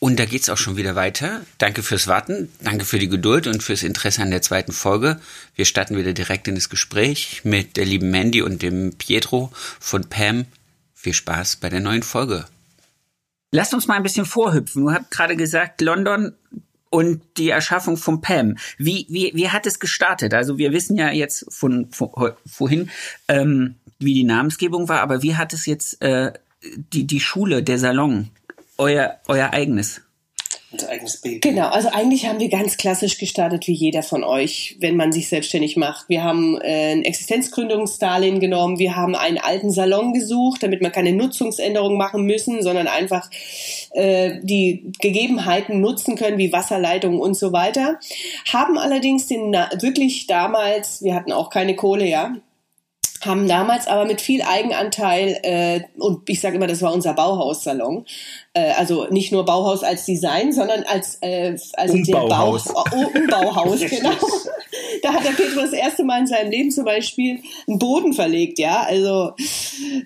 und da geht's auch schon wieder weiter. Danke fürs Warten, danke für die Geduld und fürs Interesse an der zweiten Folge. Wir starten wieder direkt in das Gespräch mit der lieben Mandy und dem Pietro von Pam. Viel Spaß bei der neuen Folge. Lasst uns mal ein bisschen vorhüpfen. Du habt gerade gesagt, London und die Erschaffung von Pam. Wie, wie, wie hat es gestartet? Also wir wissen ja jetzt von, von vorhin, ähm, wie die Namensgebung war, aber wie hat es jetzt äh, die, die Schule, der Salon euer, euer eigenes? Unser eigenes Baby. Genau, also eigentlich haben wir ganz klassisch gestartet, wie jeder von euch, wenn man sich selbstständig macht. Wir haben äh, ein Existenzgründungsdarlehen genommen, wir haben einen alten Salon gesucht, damit wir keine Nutzungsänderungen machen müssen, sondern einfach äh, die Gegebenheiten nutzen können, wie Wasserleitungen und so weiter. Haben allerdings den wirklich damals, wir hatten auch keine Kohle, ja, haben damals aber mit viel Eigenanteil äh, und ich sage immer, das war unser Bauhaussalon. Äh, also nicht nur Bauhaus als Design, sondern als äh, also Umbauhaus. der Bau, oh, Umbauhaus, genau. Da hat der Petro das erste Mal in seinem Leben zum Beispiel einen Boden verlegt, ja. Also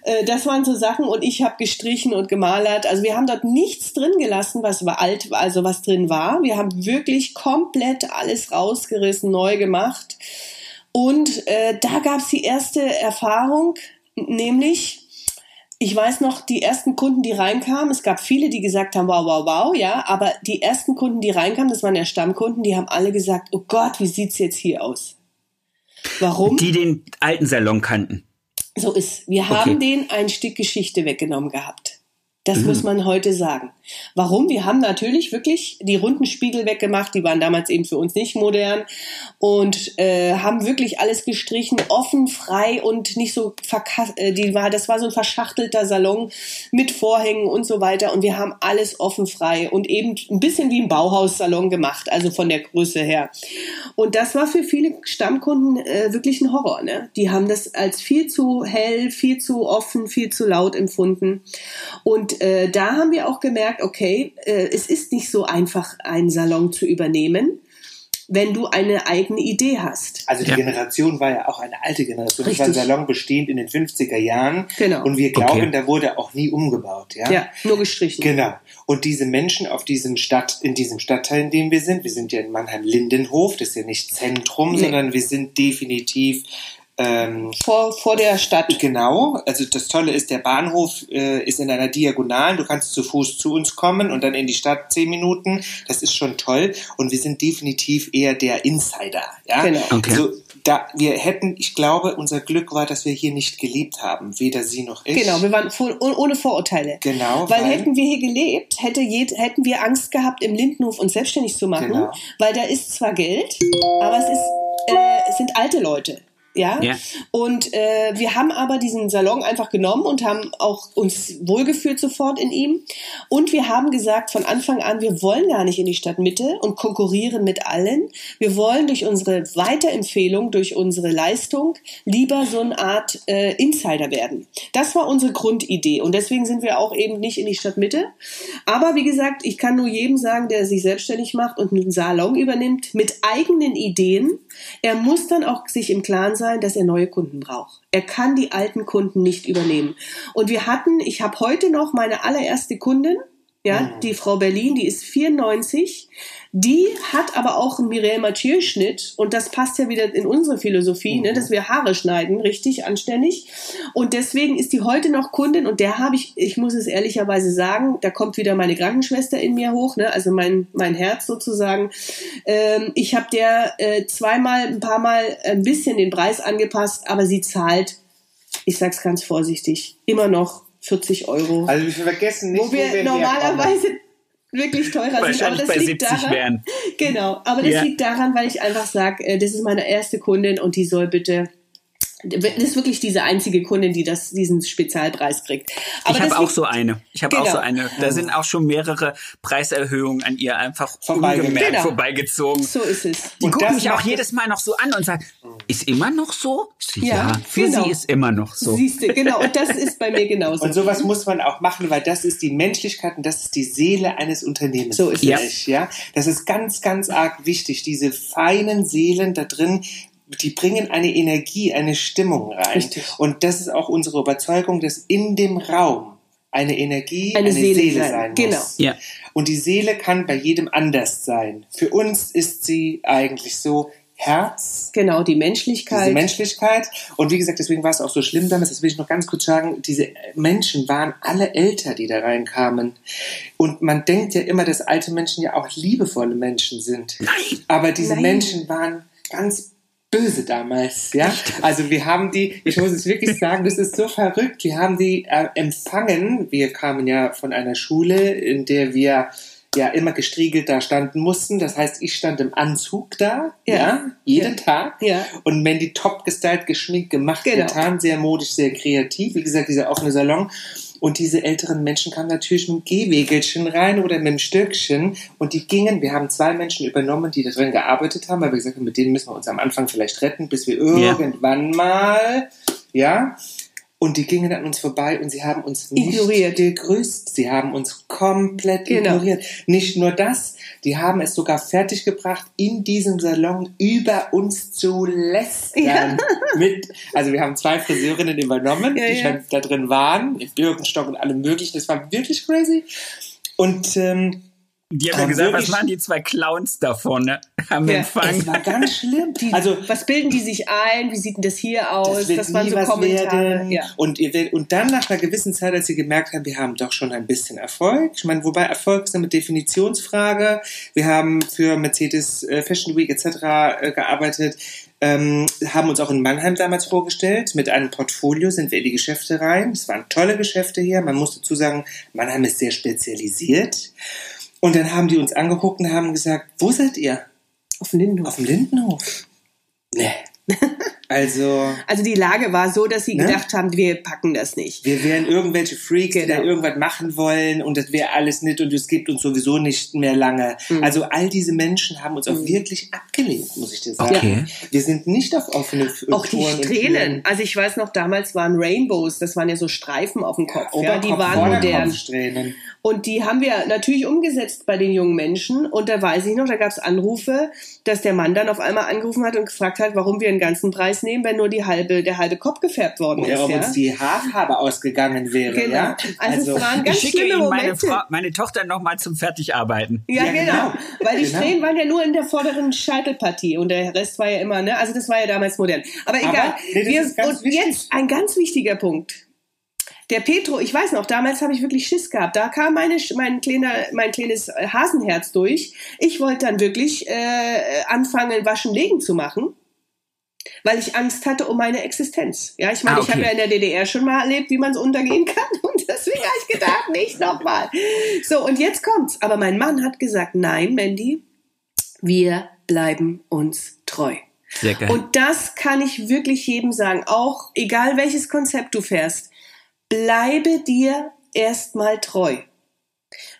äh, das waren so Sachen und ich habe gestrichen und gemalert. Also wir haben dort nichts drin gelassen, was war alt, also was drin war. Wir haben wirklich komplett alles rausgerissen, neu gemacht. Und äh, da gab es die erste Erfahrung, nämlich, ich weiß noch, die ersten Kunden, die reinkamen, es gab viele, die gesagt haben, wow, wow, wow, ja, aber die ersten Kunden, die reinkamen, das waren ja Stammkunden, die haben alle gesagt, oh Gott, wie sieht's jetzt hier aus? Warum? Die den alten Salon kannten. So ist. Wir haben okay. den ein Stück Geschichte weggenommen gehabt. Das mhm. muss man heute sagen. Warum? Wir haben natürlich wirklich die runden Spiegel weggemacht, die waren damals eben für uns nicht modern und äh, haben wirklich alles gestrichen, offen, frei und nicht so äh, die war, das war so ein verschachtelter Salon mit Vorhängen und so weiter und wir haben alles offen, frei und eben ein bisschen wie ein Bauhaussalon gemacht, also von der Größe her. Und das war für viele Stammkunden äh, wirklich ein Horror. Ne? Die haben das als viel zu hell, viel zu offen, viel zu laut empfunden und äh, da haben wir auch gemerkt, okay, äh, es ist nicht so einfach, einen Salon zu übernehmen wenn du eine eigene Idee hast. Also die ja. Generation war ja auch eine alte Generation. Richtig. Das war ein Salon bestehend in den 50er Jahren. Genau. Und wir glauben, okay. da wurde auch nie umgebaut. Ja? ja, nur gestrichen. Genau. Und diese Menschen auf diesem Stadt, in diesem Stadtteil, in dem wir sind, wir sind ja in Mannheim-Lindenhof, das ist ja nicht Zentrum, nee. sondern wir sind definitiv ähm, vor, vor der Stadt. Genau, also das Tolle ist, der Bahnhof äh, ist in einer Diagonalen, du kannst zu Fuß zu uns kommen und dann in die Stadt zehn Minuten, das ist schon toll und wir sind definitiv eher der Insider, ja. Genau. Okay. Also, da, wir hätten, ich glaube, unser Glück war, dass wir hier nicht gelebt haben, weder sie noch ich. Genau, wir waren voll, ohne Vorurteile. Genau. Weil, weil, hätten wir hier gelebt, hätte jed, hätten wir Angst gehabt, im Lindenhof uns selbstständig zu machen, genau. weil da ist zwar Geld, aber es ist, äh, es sind alte Leute. Ja. ja. Und äh, wir haben aber diesen Salon einfach genommen und haben auch uns wohlgefühlt sofort in ihm. Und wir haben gesagt von Anfang an, wir wollen gar nicht in die Stadtmitte und konkurrieren mit allen. Wir wollen durch unsere Weiterempfehlung, durch unsere Leistung lieber so eine Art äh, Insider werden. Das war unsere Grundidee und deswegen sind wir auch eben nicht in die Stadtmitte. Aber wie gesagt, ich kann nur jedem sagen, der sich selbstständig macht und einen Salon übernimmt mit eigenen Ideen. Er muss dann auch sich im Klaren sein, sein, dass er neue Kunden braucht. Er kann die alten Kunden nicht übernehmen. Und wir hatten, ich habe heute noch meine allererste Kundin, ja, mhm. die Frau Berlin, die ist 94. Die hat aber auch einen Mireille Mathieu Schnitt und das passt ja wieder in unsere Philosophie, ne, mhm. ne, dass wir Haare schneiden, richtig anständig. Und deswegen ist die heute noch Kundin und der habe ich, ich muss es ehrlicherweise sagen, da kommt wieder meine Krankenschwester in mir hoch, ne, also mein mein Herz sozusagen. Ähm, ich habe der äh, zweimal, ein paar Mal ein bisschen den Preis angepasst, aber sie zahlt, ich sag's ganz vorsichtig, immer noch 40 Euro. Also wir vergessen nicht, wo wir, wo wir normalerweise wirklich teurer sind. Aber das liegt daran, wären. genau. Aber das ja. liegt daran, weil ich einfach sage, äh, das ist meine erste Kundin und die soll bitte Das ist wirklich diese einzige Kundin, die das, diesen Spezialpreis kriegt. Aber ich habe auch so eine. Ich habe genau. auch so eine. Da sind auch schon mehrere Preiserhöhungen an ihr einfach ungemerkt genau. vorbeigezogen. So ist es. Die und gucken mich auch jedes Mal noch so an und sagen, ist immer noch so? Ja, ja für genau. sie ist immer noch so. Siehst du, genau. Und das ist bei mir genauso. Und sowas muss man auch machen, weil das ist die Menschlichkeit und das ist die Seele eines Unternehmens. So ist ja. es. Ja, das ist ganz, ganz arg wichtig. Diese feinen Seelen da drin, die bringen eine Energie, eine Stimmung rein. Richtig. Und das ist auch unsere Überzeugung, dass in dem Raum eine Energie, eine, eine Seele, Seele, sein, sein genau. muss. Ja. Und die Seele kann bei jedem anders sein. Für uns ist sie eigentlich so Herz. Genau, die Menschlichkeit. Diese Menschlichkeit. Und wie gesagt, deswegen war es auch so schlimm damals, das will ich noch ganz kurz sagen, diese Menschen waren alle älter, die da reinkamen. Und man denkt ja immer, dass alte Menschen ja auch liebevolle Menschen sind. Nein. Aber diese Nein. Menschen waren ganz böse damals, ja. Also wir haben die, ich muss es wirklich sagen, das ist so verrückt. Wir haben die äh, empfangen. Wir kamen ja von einer Schule, in der wir ja immer gestriegelt da standen mussten. Das heißt, ich stand im Anzug da, ja, ja jeden ja. Tag. Ja. Und Mandy top gestylt, geschminkt, gemacht, genau. getan, sehr modisch, sehr kreativ. Wie gesagt, dieser offene Salon. Und diese älteren Menschen kamen natürlich mit dem Gehwegelchen rein oder mit dem Stöckchen. Und die gingen, wir haben zwei Menschen übernommen, die da drin gearbeitet haben, weil wir gesagt haben, mit denen müssen wir uns am Anfang vielleicht retten, bis wir irgendwann ja. mal, ja, und die gingen an uns vorbei und sie haben uns nicht ignoriert. gegrüßt. Sie haben uns komplett genau. ignoriert. Nicht nur das, die haben es sogar fertiggebracht, in diesem Salon über uns zu lästern. Ja. Mit, also wir haben zwei Friseurinnen übernommen, ja, die ja. schon da drin waren, mit Birkenstock und allem möglichen. Das war wirklich crazy. Und ähm, die haben ja gesagt, was machen die zwei Clowns davon ne? am ja, Empfang? Das war ganz schlimm. Die, also, was bilden die sich ein? Wie sieht denn das hier aus? Das, das waren so Kommentare. Ja. Und, und dann nach einer gewissen Zeit, als sie gemerkt haben, wir haben doch schon ein bisschen Erfolg. Ich meine, wobei Erfolg ist eine Definitionsfrage. Wir haben für Mercedes äh, Fashion Week etc. Äh, gearbeitet. Ähm, haben uns auch in Mannheim damals vorgestellt. Mit einem Portfolio sind wir in die Geschäfte rein. Es waren tolle Geschäfte hier. Man muss dazu sagen, Mannheim ist sehr spezialisiert. Und dann haben die uns angeguckt und haben gesagt, wo seid ihr? Auf dem Lindenhof. Auf dem Lindenhof. Nee. Also, also die Lage war so, dass sie ne? gedacht haben, wir packen das nicht. Wir wären irgendwelche Freaks, genau. die da genau. irgendwas machen wollen und das wäre alles nicht und es gibt uns sowieso nicht mehr lange. Mhm. Also all diese Menschen haben uns auch mhm. wirklich abgelehnt, muss ich dir sagen. Okay. Wir sind nicht auf offene Auch die Strähnen. Also ich weiß noch, damals waren Rainbows, das waren ja so Streifen auf dem Kopf. Ja, ja die waren modern. Und die haben wir natürlich umgesetzt bei den jungen Menschen. Und da weiß ich noch, da gab es Anrufe, dass der Mann dann auf einmal angerufen hat und gefragt hat, warum wir einen ganzen Preis nehmen, wenn nur die halbe, der halbe Kopf gefärbt worden ist. Ja, ob ja? uns die Haarfarbe ausgegangen wäre. Genau. Ja? Also, also es waren ganz ich schicke Ihnen meine, Frau, meine Tochter nochmal zum Fertigarbeiten. Ja, ja genau. genau. Weil die genau. Strähnen waren ja nur in der vorderen Scheitelpartie und der Rest war ja immer, ne? Also das war ja damals modern. Aber egal. Aber, nee, wir, und wichtig. jetzt ein ganz wichtiger Punkt. Der Petro, ich weiß noch, damals habe ich wirklich Schiss gehabt. Da kam meine, mein, kleiner, mein kleines Hasenherz durch. Ich wollte dann wirklich äh, anfangen, Waschen, Legen zu machen weil ich Angst hatte um meine Existenz. Ja, ich meine, ah, okay. ich habe ja in der DDR schon mal erlebt, wie man es untergehen kann und deswegen habe ich gedacht, nicht nochmal. So, und jetzt kommt's. Aber mein Mann hat gesagt, nein, Mandy, wir bleiben uns treu. Sehr geil. Und das kann ich wirklich jedem sagen, auch egal welches Konzept du fährst bleibe dir erstmal treu.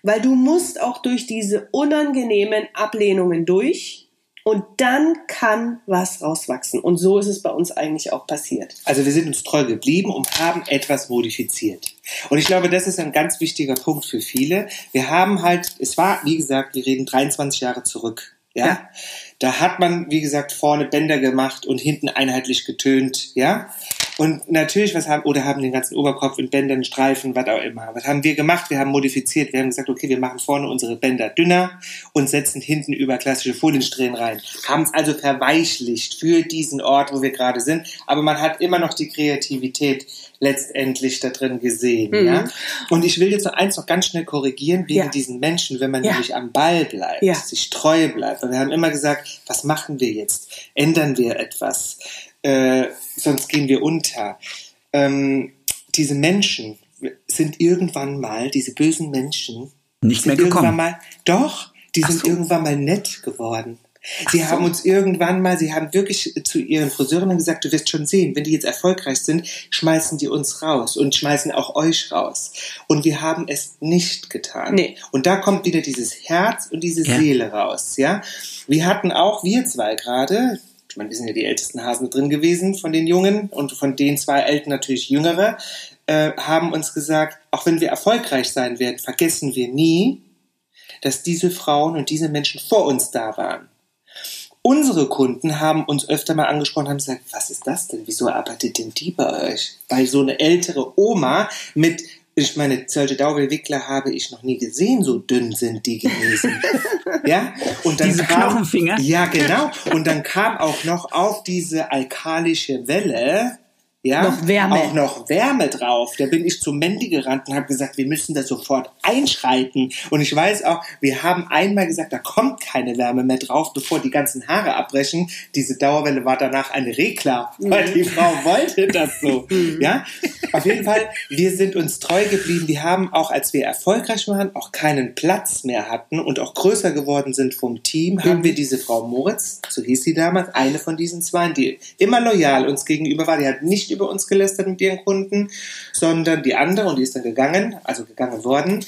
Weil du musst auch durch diese unangenehmen Ablehnungen durch und dann kann was rauswachsen. Und so ist es bei uns eigentlich auch passiert. Also wir sind uns treu geblieben und haben etwas modifiziert. Und ich glaube, das ist ein ganz wichtiger Punkt für viele. Wir haben halt, es war, wie gesagt, wir reden 23 Jahre zurück. Ja? ja. Da hat man, wie gesagt, vorne Bänder gemacht und hinten einheitlich getönt, ja. Und natürlich, was haben, oder haben den ganzen Oberkopf in Bändern, Streifen, was auch immer. Was haben wir gemacht? Wir haben modifiziert. Wir haben gesagt, okay, wir machen vorne unsere Bänder dünner und setzen hinten über klassische Foliensträhnen rein. Haben es also verweichlicht für diesen Ort, wo wir gerade sind. Aber man hat immer noch die Kreativität letztendlich da drin gesehen, mhm. ja. Und ich will jetzt noch eins noch ganz schnell korrigieren wegen ja. diesen Menschen, wenn man ja. nämlich am Ball bleibt, sich treu bleibt. Und wir haben immer gesagt, was machen wir jetzt? Ändern wir etwas? Äh, sonst gehen wir unter. Ähm, diese Menschen sind irgendwann mal, diese bösen Menschen, nicht mehr gekommen. Mal, doch, die Ach sind so. irgendwann mal nett geworden. Sie so. haben uns irgendwann mal, sie haben wirklich zu ihren Friseurinnen gesagt, du wirst schon sehen, wenn die jetzt erfolgreich sind, schmeißen die uns raus und schmeißen auch euch raus. Und wir haben es nicht getan. Nee. Und da kommt wieder dieses Herz und diese ja. Seele raus, ja. Wir hatten auch, wir zwei gerade, ich meine, wir sind ja die ältesten Hasen drin gewesen von den Jungen und von den zwei Eltern natürlich jüngere, äh, haben uns gesagt, auch wenn wir erfolgreich sein werden, vergessen wir nie, dass diese Frauen und diese Menschen vor uns da waren. Unsere Kunden haben uns öfter mal angesprochen, haben gesagt, was ist das denn? Wieso arbeitet denn die bei euch? Weil so eine ältere Oma mit ich meine, solche Dauerwickler habe ich noch nie gesehen, so dünn sind die gewesen. ja? Und dann diese kam, Knochenfinger? Ja, genau. Und dann kam auch noch auf diese alkalische Welle ja, noch Wärme. auch noch Wärme drauf. Da bin ich zu Mandy gerannt und habe gesagt, wir müssen da sofort einschreiten. Und ich weiß auch, wir haben einmal gesagt, da kommt keine Wärme mehr drauf, bevor die ganzen Haare abbrechen. Diese Dauerwelle war danach eine Rekla, weil die Frau wollte das so. Mhm. ja, auf jeden Fall, wir sind uns treu geblieben. Wir haben auch, als wir erfolgreich waren, auch keinen Platz mehr hatten und auch größer geworden sind vom Team, haben mhm. wir diese Frau Moritz, so hieß sie damals, eine von diesen zwei, die immer loyal uns gegenüber war. Die hat nicht über uns gelästert mit ihren Kunden, sondern die andere, und die ist dann gegangen, also gegangen worden,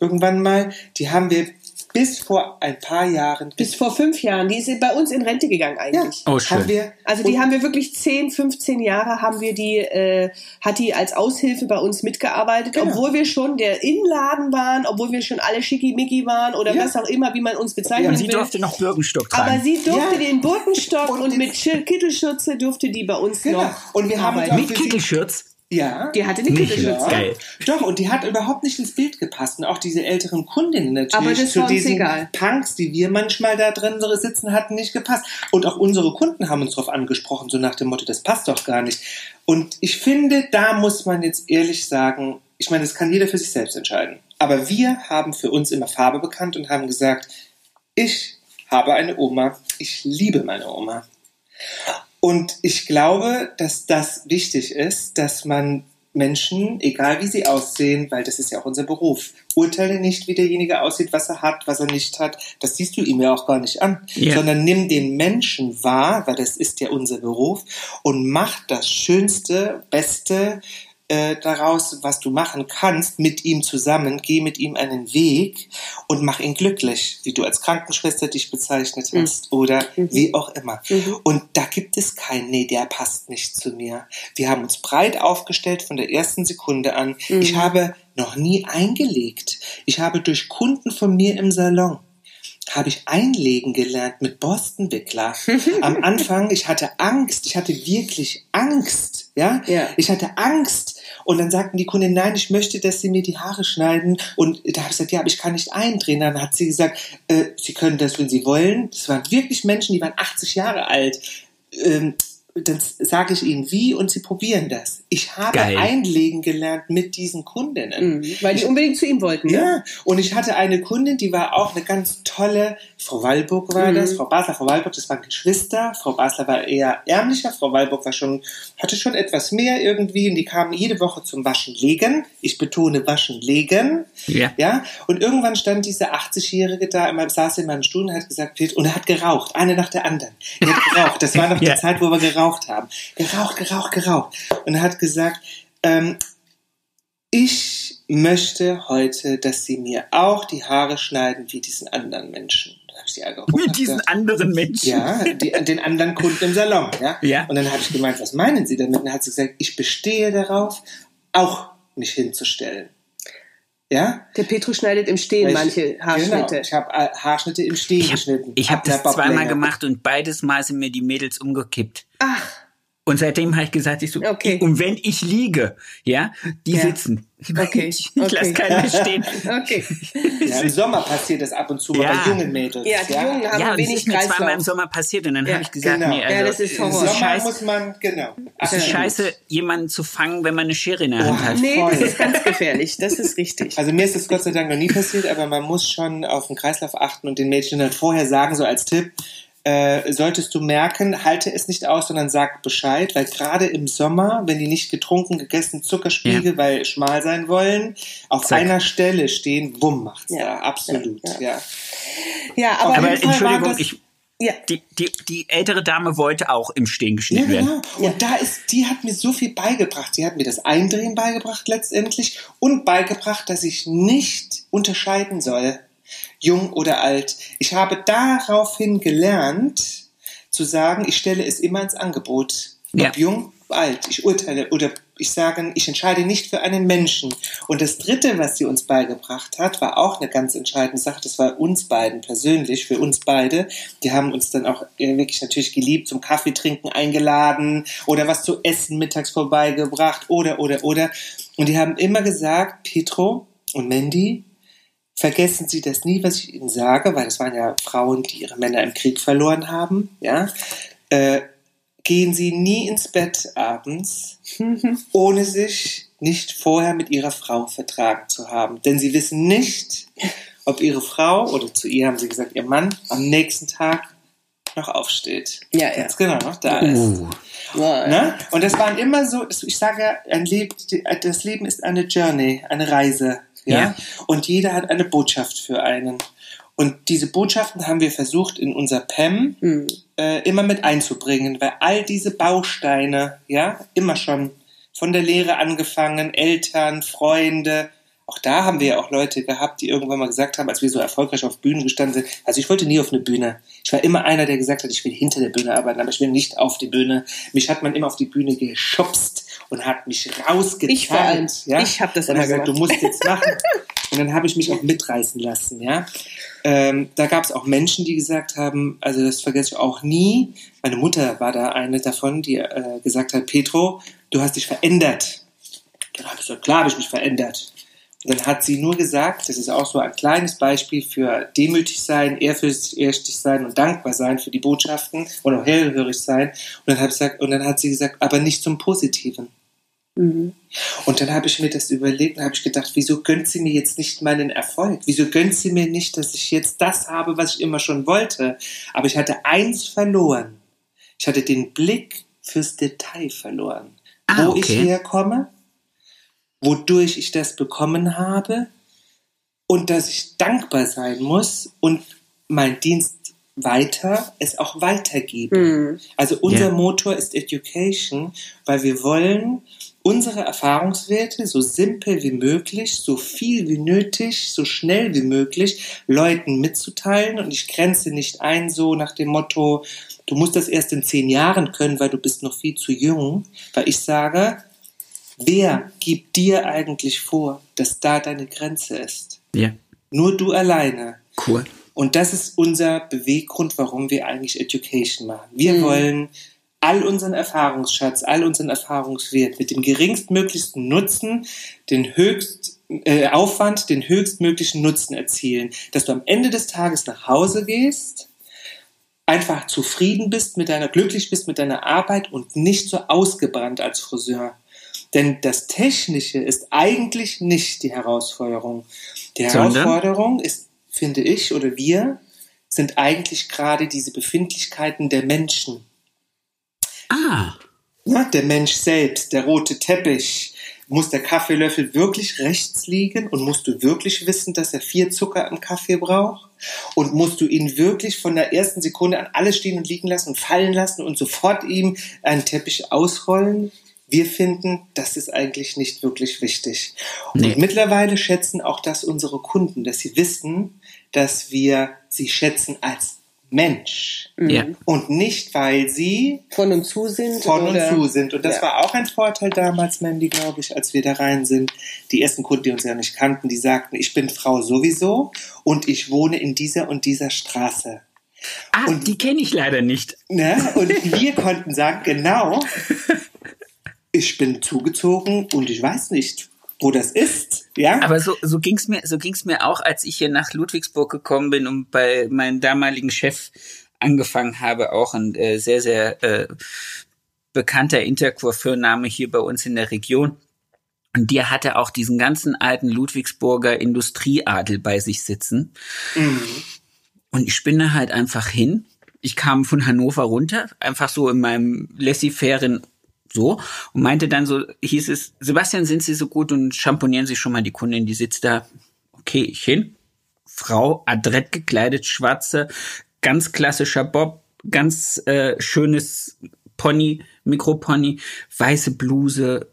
irgendwann mal, die haben wir bis vor ein paar Jahren. Bis vor fünf Jahren. Die ist bei uns in Rente gegangen eigentlich. Ja. Oh, schön. Haben wir, also die haben wir wirklich 10, 15 Jahre haben wir die, äh, hat die als Aushilfe bei uns mitgearbeitet, genau. obwohl wir schon der Innenladen waren, obwohl wir schon alle schickimicki waren oder ja. was auch immer, wie man uns bezeichnet. Ja, sie will. durfte noch Birkenstock tragen. Aber sie durfte ja. den Birkenstock und, und mit Kittelschürze durfte die bei uns genau. noch. Und wir haben mit Kittelschürz? Ja. Die hatte eine Kittelschürze. Geil. Doch, und die hat überhaupt nicht ins Bild gepasst. Und auch diese älteren Kundinnen natürlich. Aber das zu diesen egal. Punks, die wir manchmal da drin sitzen, hatten nicht gepasst. Und auch unsere Kunden haben uns darauf angesprochen, so nach dem Motto, das passt doch gar nicht. Und ich finde, da muss man jetzt ehrlich sagen, ich meine, das kann jeder für sich selbst entscheiden. Aber wir haben für uns immer Farbe bekannt und haben gesagt, ich habe eine Oma, ich liebe meine Oma. Und ich glaube, dass das wichtig ist, dass man Menschen, egal wie sie aussehen, weil das ist ja auch unser Beruf, urteile nicht, wie derjenige aussieht, was er hat, was er nicht hat. Das siehst du ihm ja auch gar nicht an, yeah. sondern nimm den Menschen wahr, weil das ist ja unser Beruf und mach das Schönste, Beste, äh, daraus, was du machen kannst, mit ihm zusammen, geh mit ihm einen Weg und mach ihn glücklich, wie du als Krankenschwester dich bezeichnet mhm. hast mhm. oder mhm. wie auch immer. Mhm. Und da gibt es kein, nee, der passt nicht zu mir. Wir haben uns breit aufgestellt von der ersten Sekunde an. Ich mhm. habe noch nie eingelegt. Ich habe durch Kunden von mir im Salon habe ich einlegen gelernt mit Borstenwickler. Am Anfang, ich hatte Angst, ich hatte wirklich Angst, ja? ja. Ich hatte Angst, und dann sagten die Kunden, nein, ich möchte, dass sie mir die Haare schneiden. Und da habe ich gesagt, ja, aber ich kann nicht eindrehen. Dann hat sie gesagt, äh, sie können das, wenn sie wollen. Das waren wirklich Menschen, die waren 80 Jahre alt. Ähm, dann sage ich ihnen wie und sie probieren das. Ich habe Geil. einlegen gelernt mit diesen Kundinnen. Mhm, weil die unbedingt zu ihm wollten. Ne? Ja, und ich hatte eine Kundin, die war auch eine ganz tolle, Frau Wallburg war mhm. das, Frau Basler, Frau Wallburg, das waren Geschwister. Frau Basler war eher ärmlicher, Frau Wallburg war schon, hatte schon etwas mehr irgendwie und die kamen jede Woche zum Waschen legen. Ich betone Waschen legen. Ja. ja. Und irgendwann stand diese 80-Jährige da, immer, saß in meinem Stuhl und hat gesagt, und er hat geraucht, eine nach der anderen. Er hat geraucht. Das war noch ja. die Zeit, wo wir geraucht geraucht haben. Geraucht, geraucht, geraucht. Und er hat gesagt, ähm, ich möchte heute, dass sie mir auch die Haare schneiden wie diesen anderen Menschen. Mit diesen anderen Menschen. Ja, die, den anderen Kunden im Salon. Ja? ja. Und dann habe ich gemeint, was meinen Sie damit? Und dann hat sie gesagt, ich bestehe darauf, auch mich hinzustellen. Ja? Der Petru schneidet im Stehen ich, manche Haarschnitte. Genau, ich habe äh, Haarschnitte im Stehen ich geschnitten. Ich habe das zweimal gemacht und beides Mal sind mir die Mädels umgekippt. Ach. Und seitdem habe ich gesagt, ich so, okay. und wenn ich liege, ja, die ja. sitzen. Okay. Ich, ich okay. lasse keinen stehen. Okay. Ja, Im Sommer passiert das ab und zu ja. bei jungen Mädels. Ja, die Jungen haben ja, wenig das ist mir zweimal im Sommer passiert und dann ja. habe ich gesagt, genau. nee, also, ja, das ist Horror. Im Sommer scheiße, muss man, genau. Es ist scheiße, jemanden zu fangen, wenn man eine Schere in der Hand oh, hat. Nee, Voll. das ist ganz gefährlich. Das ist richtig. Also mir ist das Gott sei Dank noch nie passiert, aber man muss schon auf den Kreislauf achten und den Mädchen dann vorher sagen, so als Tipp, äh, solltest du merken, halte es nicht aus, sondern sag Bescheid, weil gerade im Sommer, wenn die nicht getrunken, gegessen, Zuckerspiegel, ja. weil schmal sein wollen, auf Zack. einer Stelle stehen, wumm macht's ja. da, absolut, ja. Ja, ja aber, aber Entschuldigung, ich, Ja. Die, die, die ältere Dame wollte auch im Stehen geschnitten ja, genau. werden. Und da ist, die hat mir so viel beigebracht. Sie hat mir das Eindrehen beigebracht letztendlich und beigebracht, dass ich nicht unterscheiden soll, jung oder alt. Ich habe daraufhin gelernt, zu sagen, ich stelle es immer ins Angebot. Ob ja. jung, alt. Ich urteile oder ich sage, ich entscheide nicht für einen Menschen. Und das Dritte, was sie uns beigebracht hat, war auch eine ganz entscheidende Sache. Das war uns beiden persönlich, für uns beide. Die haben uns dann auch wirklich natürlich geliebt, zum Kaffee trinken eingeladen oder was zu essen mittags vorbeigebracht oder, oder, oder. Und die haben immer gesagt, Petro und Mandy, vergessen Sie das nie, was ich Ihnen sage, weil das waren ja Frauen, die ihre Männer im Krieg verloren haben, ja. Äh, gehen sie nie ins Bett abends, ohne sich nicht vorher mit ihrer Frau vertragen zu haben. Denn sie wissen nicht, ob ihre Frau, oder zu ihr haben sie gesagt, ihr Mann, am nächsten Tag noch aufsteht. Ja, ja. Ganz genau, noch da ist. Uh. Ne? Und das waren immer so, ich sage, ein Leben, das Leben ist eine Journey, eine Reise. Ja? ja. Und jeder hat eine Botschaft für einen. Und diese Botschaften haben wir versucht in unser PEM mhm. äh, immer mit einzubringen, weil all diese Bausteine, ja, immer schon von der Lehre angefangen, Eltern, Freunde, auch da haben wir ja auch Leute gehabt, die irgendwann mal gesagt haben, als wir so erfolgreich auf Bühnen gestanden sind, also ich wollte nie auf eine Bühne. Ich war immer einer, der gesagt hat, ich will hinter der Bühne arbeiten, aber ich will nicht auf die Bühne. Mich hat man immer auf die Bühne geschubst und hat mich rausgezeigt. Ich vor allem. Ja? Ich habe das immer gesagt. Du musst jetzt machen. Und dann habe ich mich auch mitreißen lassen, ja. Ähm, da gab es auch Menschen, die gesagt haben, also das vergesse ich auch nie. Meine Mutter war da eine davon, die äh, gesagt hat, Petro, du hast dich verändert. Dann habe ich gesagt, klar habe ich mich verändert. Und dann hat sie nur gesagt, das ist auch so ein kleines Beispiel für demütig sein, ehrfürchtig sein und dankbar sein für die Botschaften und auch hellhörig sein. Und dann, gesagt, und dann hat sie gesagt, aber nicht zum Positiven. Mhm. Und dann habe ich mir das überlegt und habe ich gedacht, wieso gönnt sie mir jetzt nicht meinen Erfolg? Wieso gönnt sie mir nicht, dass ich jetzt das habe, was ich immer schon wollte? Aber ich hatte eins verloren. Ich hatte den Blick fürs Detail verloren. Ah, wo okay. ich herkomme, wodurch ich das bekommen habe und dass ich dankbar sein muss und mein Dienst weiter es auch weitergeben. Mhm. Also unser yeah. Motor ist Education, weil wir wollen unsere Erfahrungswerte so simpel wie möglich, so viel wie nötig, so schnell wie möglich Leuten mitzuteilen und ich grenze nicht ein so nach dem Motto, du musst das erst in zehn Jahren können, weil du bist noch viel zu jung, weil ich sage, wer gibt dir eigentlich vor, dass da deine Grenze ist? Ja. Nur du alleine. Cool. Und das ist unser Beweggrund, warum wir eigentlich Education machen. Wir mhm. wollen all unseren Erfahrungsschatz, all unseren Erfahrungswert mit dem geringstmöglichsten Nutzen, den höchst äh, Aufwand, den höchstmöglichen Nutzen erzielen, dass du am Ende des Tages nach Hause gehst, einfach zufrieden bist mit deiner, glücklich bist mit deiner Arbeit und nicht so ausgebrannt als Friseur. Denn das Technische ist eigentlich nicht die Herausforderung. Die Herausforderung ist, finde ich, oder wir, sind eigentlich gerade diese Befindlichkeiten der Menschen Ah. Ja, der Mensch selbst, der rote Teppich. Muss der Kaffeelöffel wirklich rechts liegen und musst du wirklich wissen, dass er vier Zucker im Kaffee braucht? Und musst du ihn wirklich von der ersten Sekunde an alles stehen und liegen lassen und fallen lassen und sofort ihm einen Teppich ausrollen? Wir finden, das ist eigentlich nicht wirklich wichtig. Und nee. mittlerweile schätzen auch das unsere Kunden, dass sie wissen, dass wir sie schätzen als Mensch. Ja. Und nicht, weil sie von und zu sind. Von oder? und zu sind. Und das ja. war auch ein Vorteil damals, Mandy, glaube ich, als wir da rein sind. Die ersten Kunden, die uns ja nicht kannten, die sagten, ich bin Frau sowieso und ich wohne in dieser und dieser Straße. Ah, und die kenne ich leider nicht. Ne? Und wir konnten sagen, genau, ich bin zugezogen und ich weiß nicht, wo das ist, ja. Aber so, so ging's mir, so ging's mir auch, als ich hier nach Ludwigsburg gekommen bin und bei meinem damaligen Chef angefangen habe, auch ein äh, sehr, sehr äh, bekannter Intercoiffeurname hier bei uns in der Region. Und der hatte auch diesen ganzen alten Ludwigsburger Industrieadel bei sich sitzen. Mhm. Und ich da halt einfach hin. Ich kam von Hannover runter, einfach so in meinem laissez-fairen so und meinte dann so, hieß es, Sebastian, sind Sie so gut und schamponieren Sie schon mal die Kundin, die sitzt da. Okay, ich hin. Frau, adrett gekleidet, schwarze ganz klassischer Bob, ganz äh, schönes Pony, Mikropony, weiße Bluse.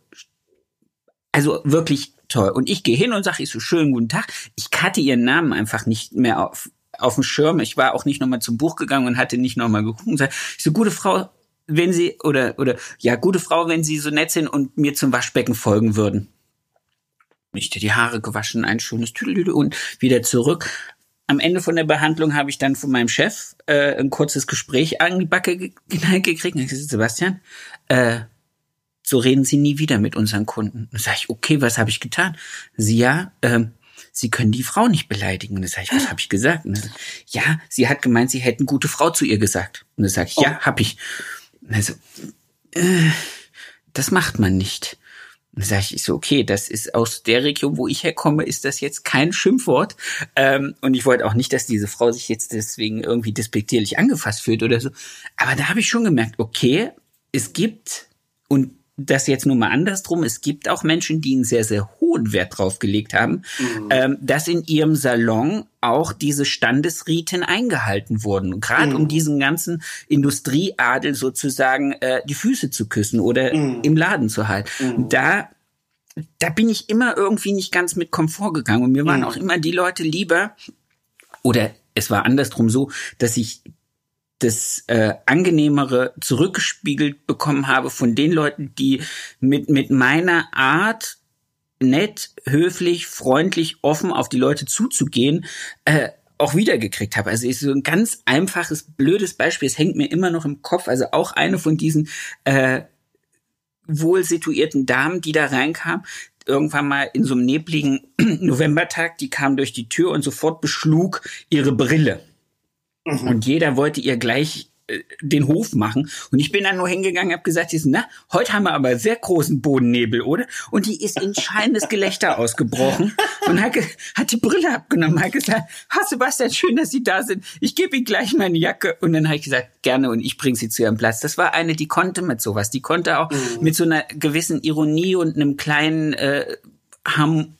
Also wirklich toll. Und ich gehe hin und sage, ich so, schönen guten Tag. Ich hatte ihren Namen einfach nicht mehr auf, auf dem Schirm. Ich war auch nicht nochmal zum Buch gegangen und hatte nicht nochmal geguckt. Und sag, ich so, gute Frau, wenn Sie, oder, oder, ja, gute Frau, wenn Sie so nett sind und mir zum Waschbecken folgen würden. Ich die Haare gewaschen, ein schönes Tüdelüde und wieder zurück. Am Ende von der Behandlung habe ich dann von meinem Chef äh, ein kurzes Gespräch an die Backe gekriegt. Und ich gesagt, Sebastian, äh, so reden Sie nie wieder mit unseren Kunden. Und sage ich, okay, was habe ich getan? Sie ja, ähm, Sie können die Frau nicht beleidigen. Und dann sage ich, was habe ich gesagt? Und dann, ja, sie hat gemeint, Sie hätten gute Frau zu ihr gesagt. Und dann sage ich, ja, oh. habe ich. Also, äh, das macht man nicht. Dann sage ich so, okay, das ist aus der Region, wo ich herkomme, ist das jetzt kein Schimpfwort. Ähm, und ich wollte auch nicht, dass diese Frau sich jetzt deswegen irgendwie despektierlich angefasst fühlt oder so. Aber da habe ich schon gemerkt, okay, es gibt, und das jetzt nur mal andersrum. Es gibt auch Menschen, die einen sehr, sehr hohen Wert drauf gelegt haben, mhm. ähm, dass in ihrem Salon auch diese Standesriten eingehalten wurden. Gerade mhm. um diesen ganzen Industrieadel sozusagen äh, die Füße zu küssen oder mhm. im Laden zu halten. Mhm. Da da bin ich immer irgendwie nicht ganz mit Komfort gegangen. Und mir waren mhm. auch immer die Leute lieber, oder es war andersrum so, dass ich das äh, angenehmere zurückgespiegelt bekommen habe von den Leuten, die mit mit meiner Art nett, höflich, freundlich, offen auf die Leute zuzugehen, äh, auch wiedergekriegt habe. Also ist so ein ganz einfaches, blödes Beispiel. Es hängt mir immer noch im Kopf. Also auch eine von diesen äh, wohl situierten Damen, die da reinkam, irgendwann mal in so einem nebligen Novembertag, die kam durch die Tür und sofort beschlug ihre Brille. Mhm. Und jeder wollte ihr gleich äh, den Hof machen. Und ich bin dann nur hingegangen, habe gesagt, na, heute haben wir aber sehr großen Bodennebel, oder? Und die ist in schallendes Gelächter ausgebrochen und hat, hat die Brille abgenommen, hat gesagt, ha Sebastian, schön, dass Sie da sind. Ich gebe Ihnen gleich meine Jacke. Und dann habe ich gesagt, gerne, und ich bringe sie zu Ihrem Platz. Das war eine, die konnte mit sowas. Die konnte auch mhm. mit so einer gewissen Ironie und einem kleinen äh, Ham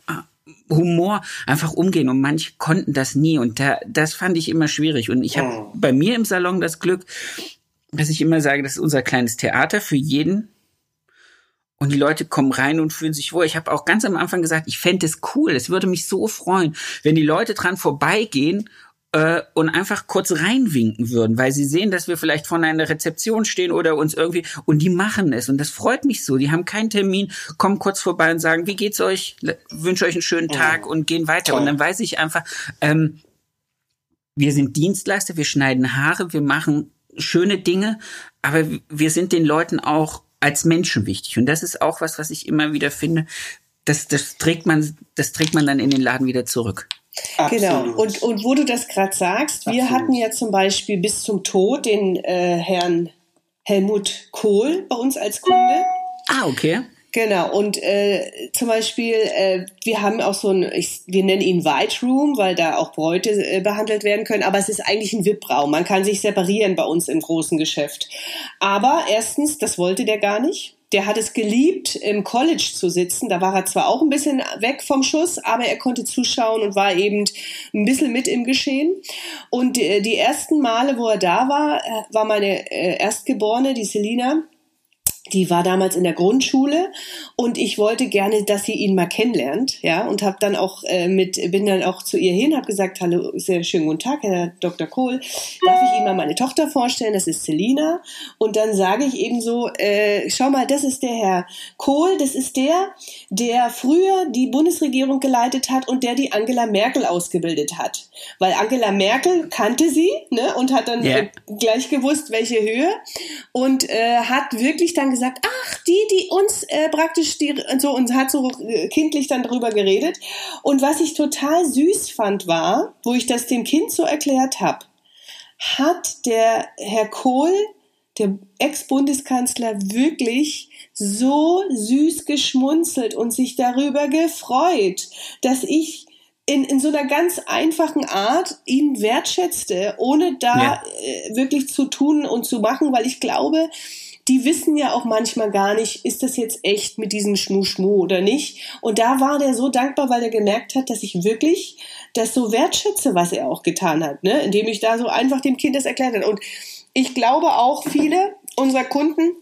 Humor einfach umgehen. Und manche konnten das nie. Und da, das fand ich immer schwierig. Und ich habe oh. bei mir im Salon das Glück, dass ich immer sage, das ist unser kleines Theater für jeden. Und die Leute kommen rein und fühlen sich wohl. Ich habe auch ganz am Anfang gesagt, ich fände es cool, es würde mich so freuen, wenn die Leute dran vorbeigehen äh, und einfach kurz reinwinken würden, weil sie sehen, dass wir vielleicht vor einer Rezeption stehen oder uns irgendwie und die machen es und das freut mich so. Die haben keinen Termin, kommen kurz vorbei und sagen, wie geht's euch? Wünsche euch einen schönen Tag oh. und gehen weiter. Und dann weiß ich einfach, ähm, wir sind Dienstleister, wir schneiden Haare, wir machen schöne Dinge, aber wir sind den Leuten auch als Menschen wichtig. Und das ist auch was, was ich immer wieder finde. Das, das trägt man, das trägt man dann in den Laden wieder zurück. Genau. Und, und wo du das gerade sagst, wir Absolut. hatten ja zum Beispiel bis zum Tod den äh, Herrn Helmut Kohl bei uns als Kunde. Ah, okay. Genau, und äh, zum Beispiel, äh, wir haben auch so ein, ich, wir nennen ihn White Room, weil da auch Bräute äh, behandelt werden können, aber es ist eigentlich ein VIP-Raum. Man kann sich separieren bei uns im großen Geschäft. Aber erstens, das wollte der gar nicht der hat es geliebt, im College zu sitzen. Da war er zwar auch ein bisschen weg vom Schuss, aber er konnte zuschauen und war eben ein bisschen mit im Geschehen. Und die, die ersten Male, wo er da war, äh, war meine äh, Erstgeborene, die Selina, die war damals in der Grundschule und ich wollte gerne, dass sie ihn mal kennenlernt, ja, und habe dann auch äh, mit bin dann auch zu ihr hin, habe gesagt, hallo, sehr schönen guten Tag, Herr Dr. Kohl, darf ich Ihnen mal meine Tochter vorstellen? Das ist Selina und dann sage ich eben so, äh, schau mal, das ist der Herr Kohl, das ist der, der früher die Bundesregierung geleitet hat und der die Angela Merkel ausgebildet hat, weil Angela Merkel kannte sie, ne, und hat dann yeah. äh, gleich gewusst, welche Höhe und äh, hat wirklich dann gesagt, ach, die, die uns äh, praktisch die so und hat so äh, kindlich dann drüber geredet. Und was ich total süß fand war, wo ich das dem Kind so erklärt habe, hat der Herr Kohl, der Ex-Bundeskanzler, wirklich so süß geschmunzelt und sich darüber gefreut, dass ich in, in so einer ganz einfachen Art ihn wertschätzte, ohne da ja. äh, wirklich zu tun und zu machen, weil ich glaube, die wissen ja auch manchmal gar nicht, ist das jetzt echt mit diesem Schmu-Schmu oder nicht. Und da war der so dankbar, weil er gemerkt hat, dass ich wirklich das so wertschätze, was er auch getan hat, ne? indem ich da so einfach dem Kind das erklärt habe. Und ich glaube auch viele unserer Kunden,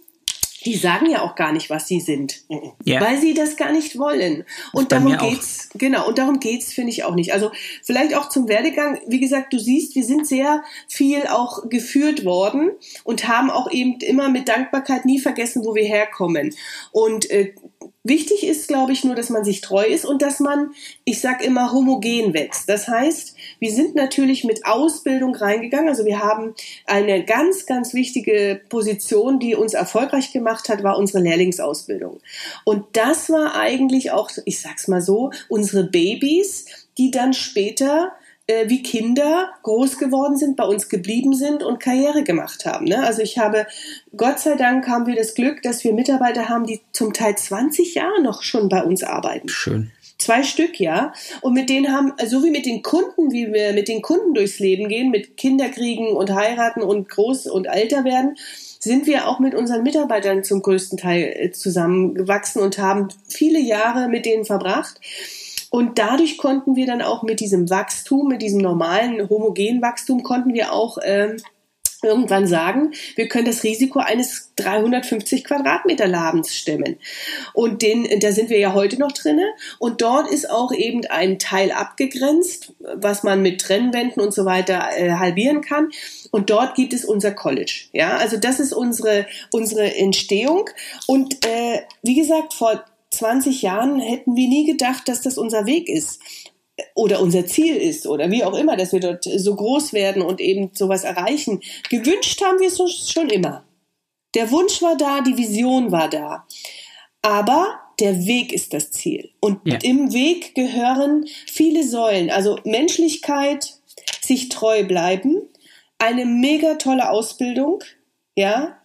die sagen ja auch gar nicht, was sie sind, ja. weil sie das gar nicht wollen. Und darum geht's, auch. genau, und darum geht's, finde ich auch nicht. Also vielleicht auch zum Werdegang, wie gesagt, du siehst, wir sind sehr viel auch geführt worden und haben auch eben immer mit Dankbarkeit nie vergessen, wo wir herkommen. Und äh, Wichtig ist, glaube ich, nur, dass man sich treu ist und dass man, ich sag immer, homogen wächst. Das heißt, wir sind natürlich mit Ausbildung reingegangen. Also wir haben eine ganz, ganz wichtige Position, die uns erfolgreich gemacht hat, war unsere Lehrlingsausbildung. Und das war eigentlich auch, ich sag's mal so, unsere Babys, die dann später äh, wie Kinder groß geworden sind, bei uns geblieben sind und Karriere gemacht haben. Ne? Also ich habe, Gott sei Dank haben wir das Glück, dass wir Mitarbeiter haben, die zum Teil 20 Jahre noch schon bei uns arbeiten. Schön. Zwei Stück, ja. Und mit denen haben, so wie mit den Kunden, wie wir mit den Kunden durchs Leben gehen, mit Kinderkriegen und heiraten und groß und älter werden, sind wir auch mit unseren Mitarbeitern zum größten Teil äh, zusammengewachsen und haben viele Jahre mit denen verbracht. Und dadurch konnten wir dann auch mit diesem Wachstum, mit diesem normalen homogenen Wachstum, konnten wir auch ähm, irgendwann sagen, wir können das Risiko eines 350 Quadratmeter Ladens stemmen. Und den, da sind wir ja heute noch drinne. Und dort ist auch eben ein Teil abgegrenzt, was man mit Trennwänden und so weiter äh, halbieren kann. Und dort gibt es unser College. Ja, also das ist unsere, unsere Entstehung. Und äh, wie gesagt, vor 20 Jahren hätten wir nie gedacht, dass das unser Weg ist oder unser Ziel ist oder wie auch immer, dass wir dort so groß werden und eben sowas erreichen. Gewünscht haben wir es schon immer. Der Wunsch war da, die Vision war da. Aber der Weg ist das Ziel. Und ja. im Weg gehören viele Säulen. Also Menschlichkeit, sich treu bleiben, eine mega tolle Ausbildung, ja,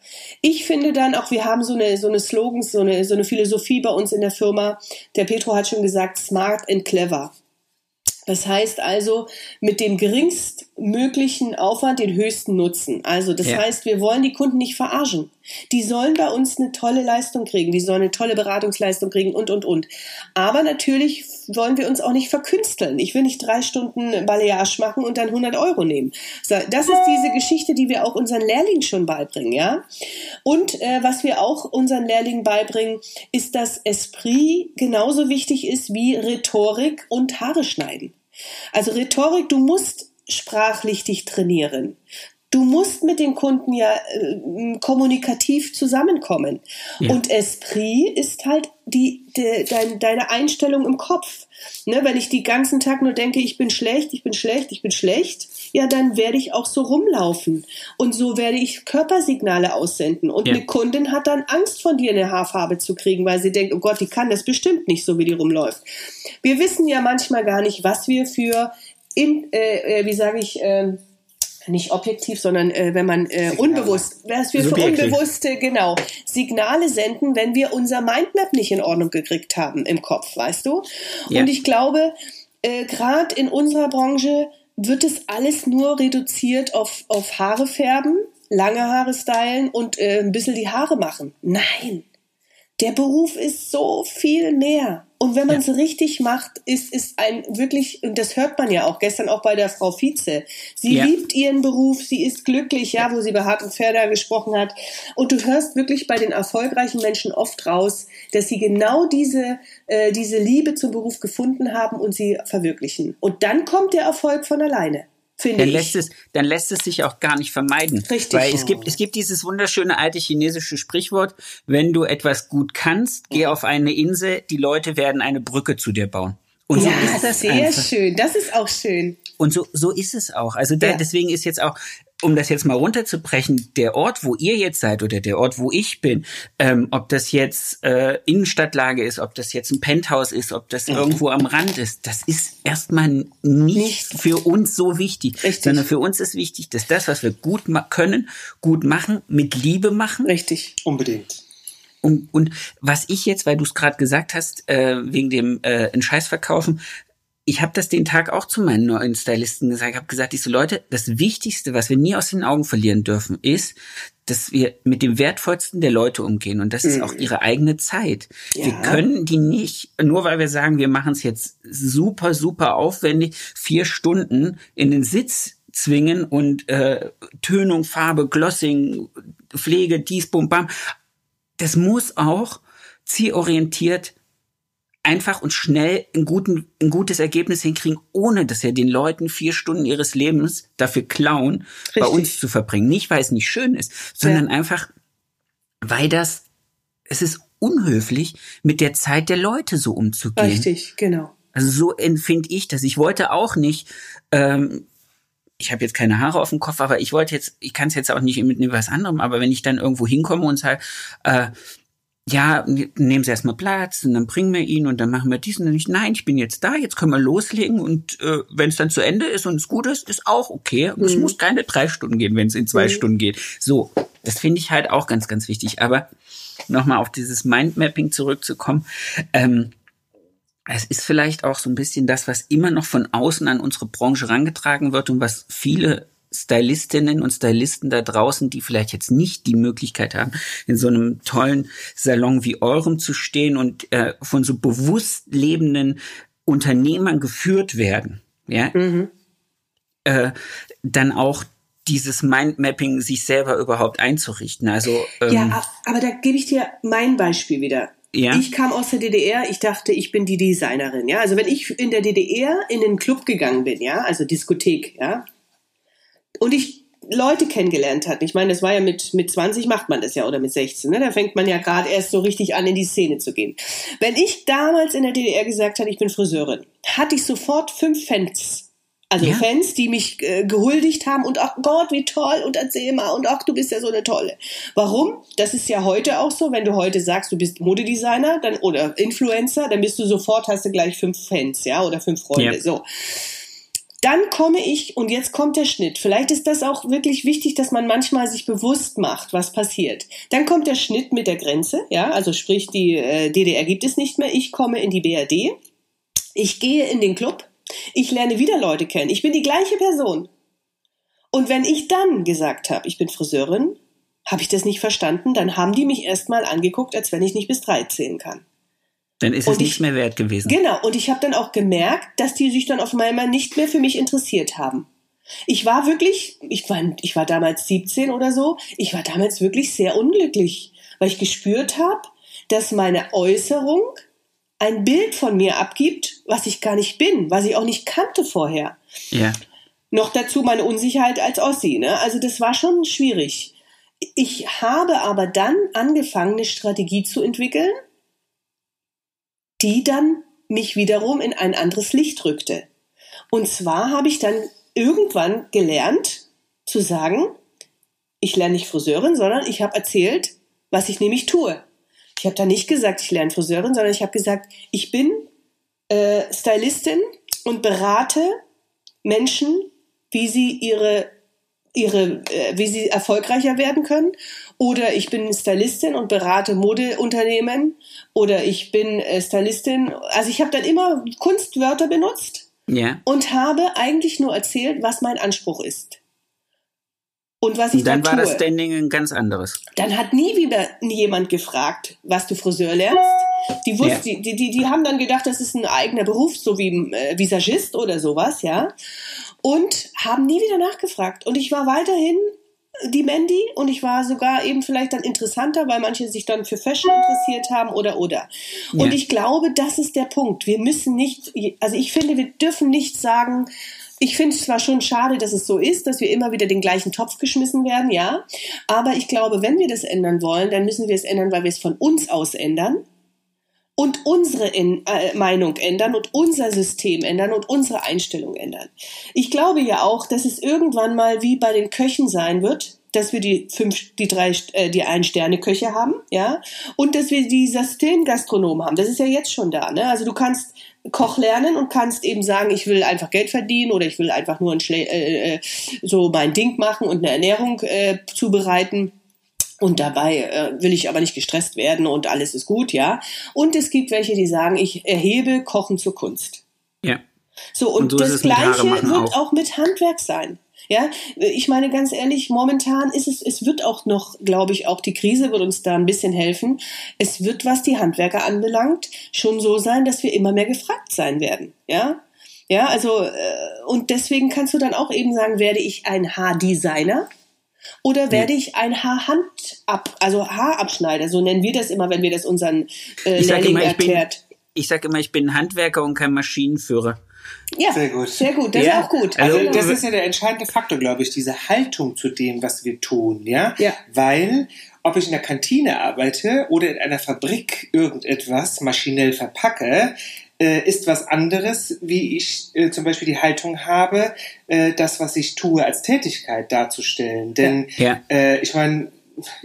ich finde dann auch, wir haben so eine, so eine Slogans, so eine, so eine Philosophie bei uns in der Firma. Der Petro hat schon gesagt, smart and clever. Das heißt also, mit dem geringstmöglichen Aufwand den höchsten Nutzen. Also, das ja. heißt, wir wollen die Kunden nicht verarschen. Die sollen bei uns eine tolle Leistung kriegen, die sollen eine tolle Beratungsleistung kriegen und, und, und. Aber natürlich wollen wir uns auch nicht verkünsteln. Ich will nicht drei Stunden Balayage machen und dann 100 Euro nehmen. Das ist diese Geschichte, die wir auch unseren Lehrlingen schon beibringen, ja. Und äh, was wir auch unseren Lehrlingen beibringen, ist, dass Esprit genauso wichtig ist wie Rhetorik und Haare schneiden. Also Rhetorik, du musst sprachlich dich trainieren. Du musst mit den Kunden ja äh, kommunikativ zusammenkommen. Ja. Und Esprit ist halt die, die dein, deine Einstellung im Kopf. Ne, wenn ich die ganzen Tag nur denke, ich bin schlecht, ich bin schlecht, ich bin schlecht, ja, dann werde ich auch so rumlaufen. Und so werde ich Körpersignale aussenden. Und ja. eine Kundin hat dann Angst von dir eine Haarfarbe zu kriegen, weil sie denkt, oh Gott, die kann das bestimmt nicht so, wie die rumläuft. Wir wissen ja manchmal gar nicht, was wir für, in, äh, äh wie sage ich, äh, nicht objektiv, sondern äh, wenn man äh, unbewusst, was wir Subjektiv. für unbewusste, genau, Signale senden, wenn wir unser Mindmap nicht in Ordnung gekriegt haben im Kopf, weißt du? Ja. Und ich glaube, äh, gerade in unserer Branche wird es alles nur reduziert auf, auf Haare färben, lange Haare stylen und äh, ein bisschen die Haare machen. Nein, der Beruf ist so viel mehr. Und wenn man es ja. richtig macht, ist, ist ein wirklich, und das hört man ja auch gestern auch bei der Frau Vize. Sie ja. liebt ihren Beruf, sie ist glücklich, ja, wo sie bei Hart und Fair gesprochen hat. Und du hörst wirklich bei den erfolgreichen Menschen oft raus, dass sie genau diese, äh, diese Liebe zum Beruf gefunden haben und sie verwirklichen. Und dann kommt der Erfolg von alleine finde dann ich. Lässt es, dann lässt es sich auch gar nicht vermeiden. Richtig. Weil es gibt, es gibt dieses wunderschöne alte chinesische Sprichwort, wenn du etwas gut kannst, geh auf eine Insel, die Leute werden eine Brücke zu dir bauen. Und ja, so ist das sehr einfach. schön. Das ist auch schön. Und so, so ist es auch. Also da, ja. deswegen ist jetzt auch, um das jetzt mal runterzubrechen, der Ort, wo ihr jetzt seid oder der Ort, wo ich bin, ähm, ob das jetzt äh, Innenstadtlage ist, ob das jetzt ein Penthouse ist, ob das mhm. irgendwo am Rand ist, das ist erstmal nicht, nicht für uns so wichtig, Richtig. sondern für uns ist wichtig, dass das, was wir gut können, gut machen, mit Liebe machen. Richtig, unbedingt. Und, und was ich jetzt, weil du es gerade gesagt hast, äh, wegen dem äh, in Scheiß verkaufen, ich habe das den Tag auch zu meinen neuen Stylisten gesagt. Ich habe gesagt, diese Leute, das Wichtigste, was wir nie aus den Augen verlieren dürfen, ist, dass wir mit dem Wertvollsten der Leute umgehen. Und das ist auch mhm. ihre eigene Zeit. Ja. Wir können die nicht, nur weil wir sagen, wir machen es jetzt super, super aufwendig, vier Stunden in den Sitz zwingen und äh, Tönung, Farbe, Glossing, Pflege, dies, bum, bam. Das muss auch zielorientiert einfach und schnell ein, guten, ein gutes Ergebnis hinkriegen, ohne dass wir den Leuten vier Stunden ihres Lebens dafür klauen, Richtig. bei uns zu verbringen. Nicht, weil es nicht schön ist, sondern ja. einfach, weil das, es ist unhöflich, mit der Zeit der Leute so umzugehen. Richtig, genau. Also so empfinde ich das. Ich wollte auch nicht, ähm, ich habe jetzt keine Haare auf dem Kopf, aber ich wollte jetzt, ich kann es jetzt auch nicht mit was anderem, aber wenn ich dann irgendwo hinkomme und sage, äh, ja, nehmen Sie erstmal Platz und dann bringen wir ihn und dann machen wir dies und dann nicht. Nein, ich bin jetzt da, jetzt können wir loslegen und äh, wenn es dann zu Ende ist und es gut ist, ist auch okay. Mhm. Es muss keine drei Stunden gehen, wenn es in zwei mhm. Stunden geht. So, das finde ich halt auch ganz, ganz wichtig. Aber nochmal auf dieses Mindmapping zurückzukommen. Ähm, es ist vielleicht auch so ein bisschen das, was immer noch von außen an unsere Branche rangetragen wird und was viele Stylistinnen und Stylisten da draußen, die vielleicht jetzt nicht die Möglichkeit haben, in so einem tollen Salon wie eurem zu stehen und äh, von so bewusst lebenden Unternehmern geführt werden, ja, mhm. äh, dann auch dieses Mindmapping sich selber überhaupt einzurichten. Also ähm, ja, aber da gebe ich dir mein Beispiel wieder. Ja. Ich kam aus der DDR, ich dachte, ich bin die Designerin, ja. Also wenn ich in der DDR in den Club gegangen bin, ja, also Diskothek, ja, und ich Leute kennengelernt hatte. Ich meine, das war ja mit, mit 20 macht man das ja oder mit 16. Ne? Da fängt man ja gerade erst so richtig an, in die Szene zu gehen. Wenn ich damals in der DDR gesagt hatte, ich bin Friseurin, hatte ich sofort fünf Fans. Also ja. Fans, die mich äh, gehuldigt haben und ach Gott, wie toll und erzähl mal und ach, du bist ja so eine tolle. Warum? Das ist ja heute auch so, wenn du heute sagst, du bist Modedesigner dann, oder Influencer, dann bist du sofort, hast du gleich fünf Fans, ja, oder fünf Freunde. Ja. So. Dann komme ich, und jetzt kommt der Schnitt. Vielleicht ist das auch wirklich wichtig, dass man manchmal sich bewusst macht, was passiert. Dann kommt der Schnitt mit der Grenze, ja, also sprich, die äh, DDR gibt es nicht mehr. Ich komme in die BRD. Ich gehe in den Club. Ich lerne wieder Leute kennen. Ich bin die gleiche Person. Und wenn ich dann gesagt habe, ich bin Friseurin, habe ich das nicht verstanden, dann haben die mich erstmal angeguckt, als wenn ich nicht bis drei zählen kann. Dann ist und es nicht mehr wert gewesen. Genau, und ich habe dann auch gemerkt, dass die sich dann auf einmal nicht mehr für mich interessiert haben. Ich war wirklich, ich war, ich war damals 17 oder so, ich war damals wirklich sehr unglücklich, weil ich gespürt habe, dass meine Äußerung ein Bild von mir abgibt, was ich gar nicht bin, was ich auch nicht kannte vorher. Ja. Noch dazu meine Unsicherheit als Ossi, ne? Also das war schon schwierig. Ich habe aber dann angefangen, eine Strategie zu entwickeln, die dann mich wiederum in ein anderes Licht rückte. Und zwar habe ich dann irgendwann gelernt zu sagen, ich lerne nicht Friseurin, sondern ich habe erzählt, was ich nämlich tue. Ich habe da nicht gesagt, ich lerne Friseurin, sondern ich habe gesagt, ich bin äh, Stylistin und berate Menschen, wie sie ihre ihre, äh, wie sie erfolgreicher werden können. Oder ich bin Stylistin und berate Modeunternehmen. Oder ich bin äh, Stylistin. Also ich habe dann immer Kunstwörter benutzt ja. und habe eigentlich nur erzählt, was mein Anspruch ist. Und was ich dann da war tue. das Standing ein ganz anderes. Dann hat nie wieder jemand gefragt, was du Friseur lernst. Die, wussten, ja. die, die, die haben dann gedacht, das ist ein eigener Beruf, so wie äh, Visagist oder sowas, ja und haben nie wieder nachgefragt. Und ich war weiterhin die Mandy und ich war sogar eben vielleicht dann interessanter, weil manche sich dann für Fashion interessiert haben oder oder. Ja. Und ich glaube, das ist der Punkt. Wir müssen nicht, also ich finde, wir dürfen nicht sagen, ich finde es zwar schon schade, dass es so ist, dass wir immer wieder den gleichen Topf geschmissen werden, ja. Aber ich glaube, wenn wir das ändern wollen, dann müssen wir es ändern, weil wir es von uns aus ändern und unsere in, äh, Meinung ändern und unser System ändern und unsere Einstellung ändern. Ich glaube ja auch, dass es irgendwann mal wie bei den Köchen sein wird, dass wir die fünf, die drei, äh, die ein Sterne Köche haben, ja, und dass wir die Systemgastronomen haben. Das ist ja jetzt schon da, ne? Also du kannst Koch lernen und kannst eben sagen, ich will einfach Geld verdienen oder ich will einfach nur ein Schle äh, äh so mein Ding machen und eine Ernährung äh, zubereiten. Und dabei äh, will ich aber nicht gestresst werden und alles ist gut, ja. Und es gibt welche, die sagen, ich erhebe Kochen zur Kunst. Ja. So, und, und so das Gleiche wird auch. auch mit Handwerk sein. Ja, ich meine ganz ehrlich, momentan ist es, es wird auch noch, glaube ich, auch die Krise wird uns da ein bisschen helfen. Es wird, was die Handwerker anbelangt, schon so sein, dass wir immer mehr gefragt sein werden. Ja, ja, also, äh, und deswegen kannst du dann auch eben sagen, werde ich ein Haardesigner? Oder werde ich ein Haarhandab, also Haarabschneider, so nennen wir das immer, wenn wir das unseren äh, Lehrlingen erklärt. Ich sage immer, ich bin Handwerker und kein Maschinenführer. Ja, sehr gut. Sehr gut, das ja. ist auch gut. Also, also das ist ja der entscheidende Faktor, glaube ich, diese Haltung zu dem, was wir tun, ja? Ja. Weil ob ich in der Kantine arbeite oder in einer Fabrik irgendetwas maschinell verpacke, äh, ist was anderes, wie ich äh, zum Beispiel die Haltung habe, äh, das, was ich tue, als Tätigkeit darzustellen. Denn ja. äh, ich meine,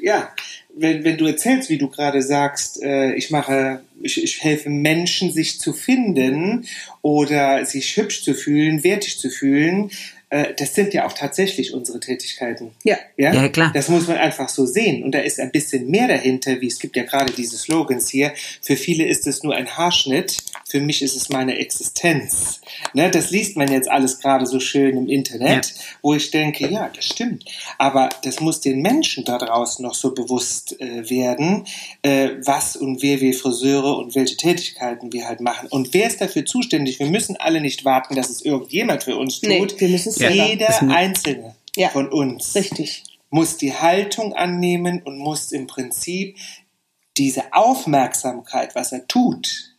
ja, wenn, wenn du erzählst, wie du gerade sagst, äh, ich mache, ich, ich helfe Menschen, sich zu finden oder sich hübsch zu fühlen, wertig zu fühlen, äh, das sind ja auch tatsächlich unsere Tätigkeiten. Ja. ja. Ja, klar. Das muss man einfach so sehen. Und da ist ein bisschen mehr dahinter, wie es gibt ja gerade diese Slogans hier. Für viele ist es nur ein Haarschnitt, für mich ist es meine Existenz. Ne, das liest man jetzt alles gerade so schön im Internet, ja. wo ich denke, ja, das stimmt. Aber das muss den Menschen da draußen noch so bewusst äh, werden, äh, was und wer wir Friseure und welche Tätigkeiten wir halt machen. Und wer ist dafür zuständig? Wir müssen alle nicht warten, dass es irgendjemand für uns tut. Nee, wir müssen ja, jeder Einzelne ja, von uns richtig. muss die Haltung annehmen und muss im Prinzip diese Aufmerksamkeit, was er tut,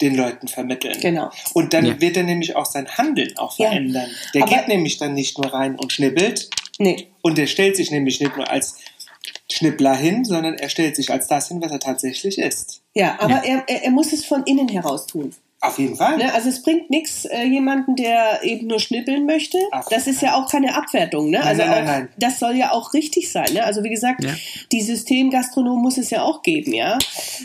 den Leuten vermitteln. Genau. Und dann ja. wird er nämlich auch sein Handeln auch verändern. Der Aber geht nämlich dann nicht nur rein und schnippelt. Nee. Und der stellt sich nämlich nicht nur als Schnippler hin, sondern er stellt sich als das hin, was er tatsächlich ist. Ja, aber ja. Er, er muss es von innen heraus tun. Auf jeden Fall. Ne? Also es bringt nichts, äh, jemanden, der eben nur schnippeln möchte. Ach, das ist ja auch keine Abwertung. Ne? Also nein, nein, nein. das soll ja auch richtig sein. Ne? Also wie gesagt, ja. die Systemgastronomen muss es ja auch geben, ja.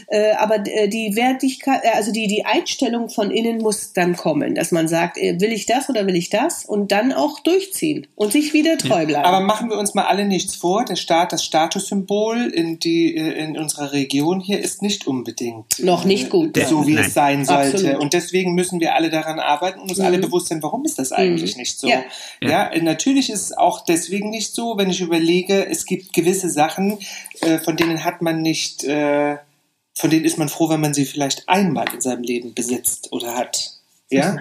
Äh, aber äh, die Wertigkeit, äh, also die, die Einstellung von innen muss dann kommen, dass man sagt, äh, will ich das oder will ich das? Und dann auch durchziehen und sich wieder treu bleiben. Aber machen wir uns mal alle nichts vor, der Staat, das Statussymbol in, die, äh, in unserer Region hier ist nicht unbedingt noch nicht gut. So wie es sein sollte. Absolut. Und deswegen müssen wir alle daran arbeiten und uns mhm. alle bewusst sein, warum ist das eigentlich mhm. nicht so? Ja. ja. natürlich ist es auch deswegen nicht so, wenn ich überlege, es gibt gewisse Sachen, äh, von denen hat man nicht, äh, von denen ist man froh, wenn man sie vielleicht einmal in seinem Leben besitzt oder hat. Ja?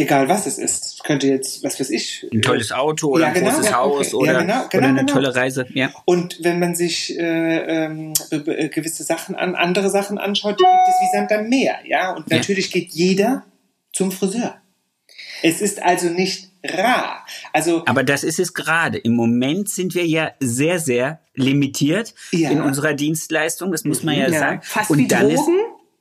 Egal was es ist. Könnte jetzt, was weiß ich. Ein tolles Auto oder ja, genau, ein großes ja, Haus okay. oder, ja, genau, genau, oder eine genau. tolle Reise. Ja. Und wenn man sich äh, ähm, gewisse Sachen an, andere Sachen anschaut, die gibt es wie Sand am Meer. Ja? Und natürlich geht jeder zum Friseur. Es ist also nicht rar. Also, Aber das ist es gerade. Im Moment sind wir ja sehr, sehr limitiert ja. in unserer Dienstleistung. Das muss man ja, ja. sagen. Fast Und wie Drogen.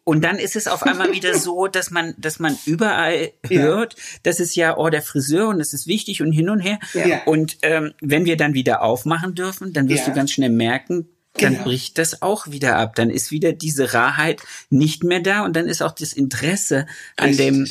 Und dann ist es auf einmal wieder so, dass man, dass man überall hört, ja. das ist ja, oh, der Friseur und das ist wichtig und hin und her. Ja. Und ähm, wenn wir dann wieder aufmachen dürfen, dann wirst ja. du ganz schnell merken, dann genau. bricht das auch wieder ab. Dann ist wieder diese Rarheit nicht mehr da und dann ist auch das Interesse an Richtig. dem,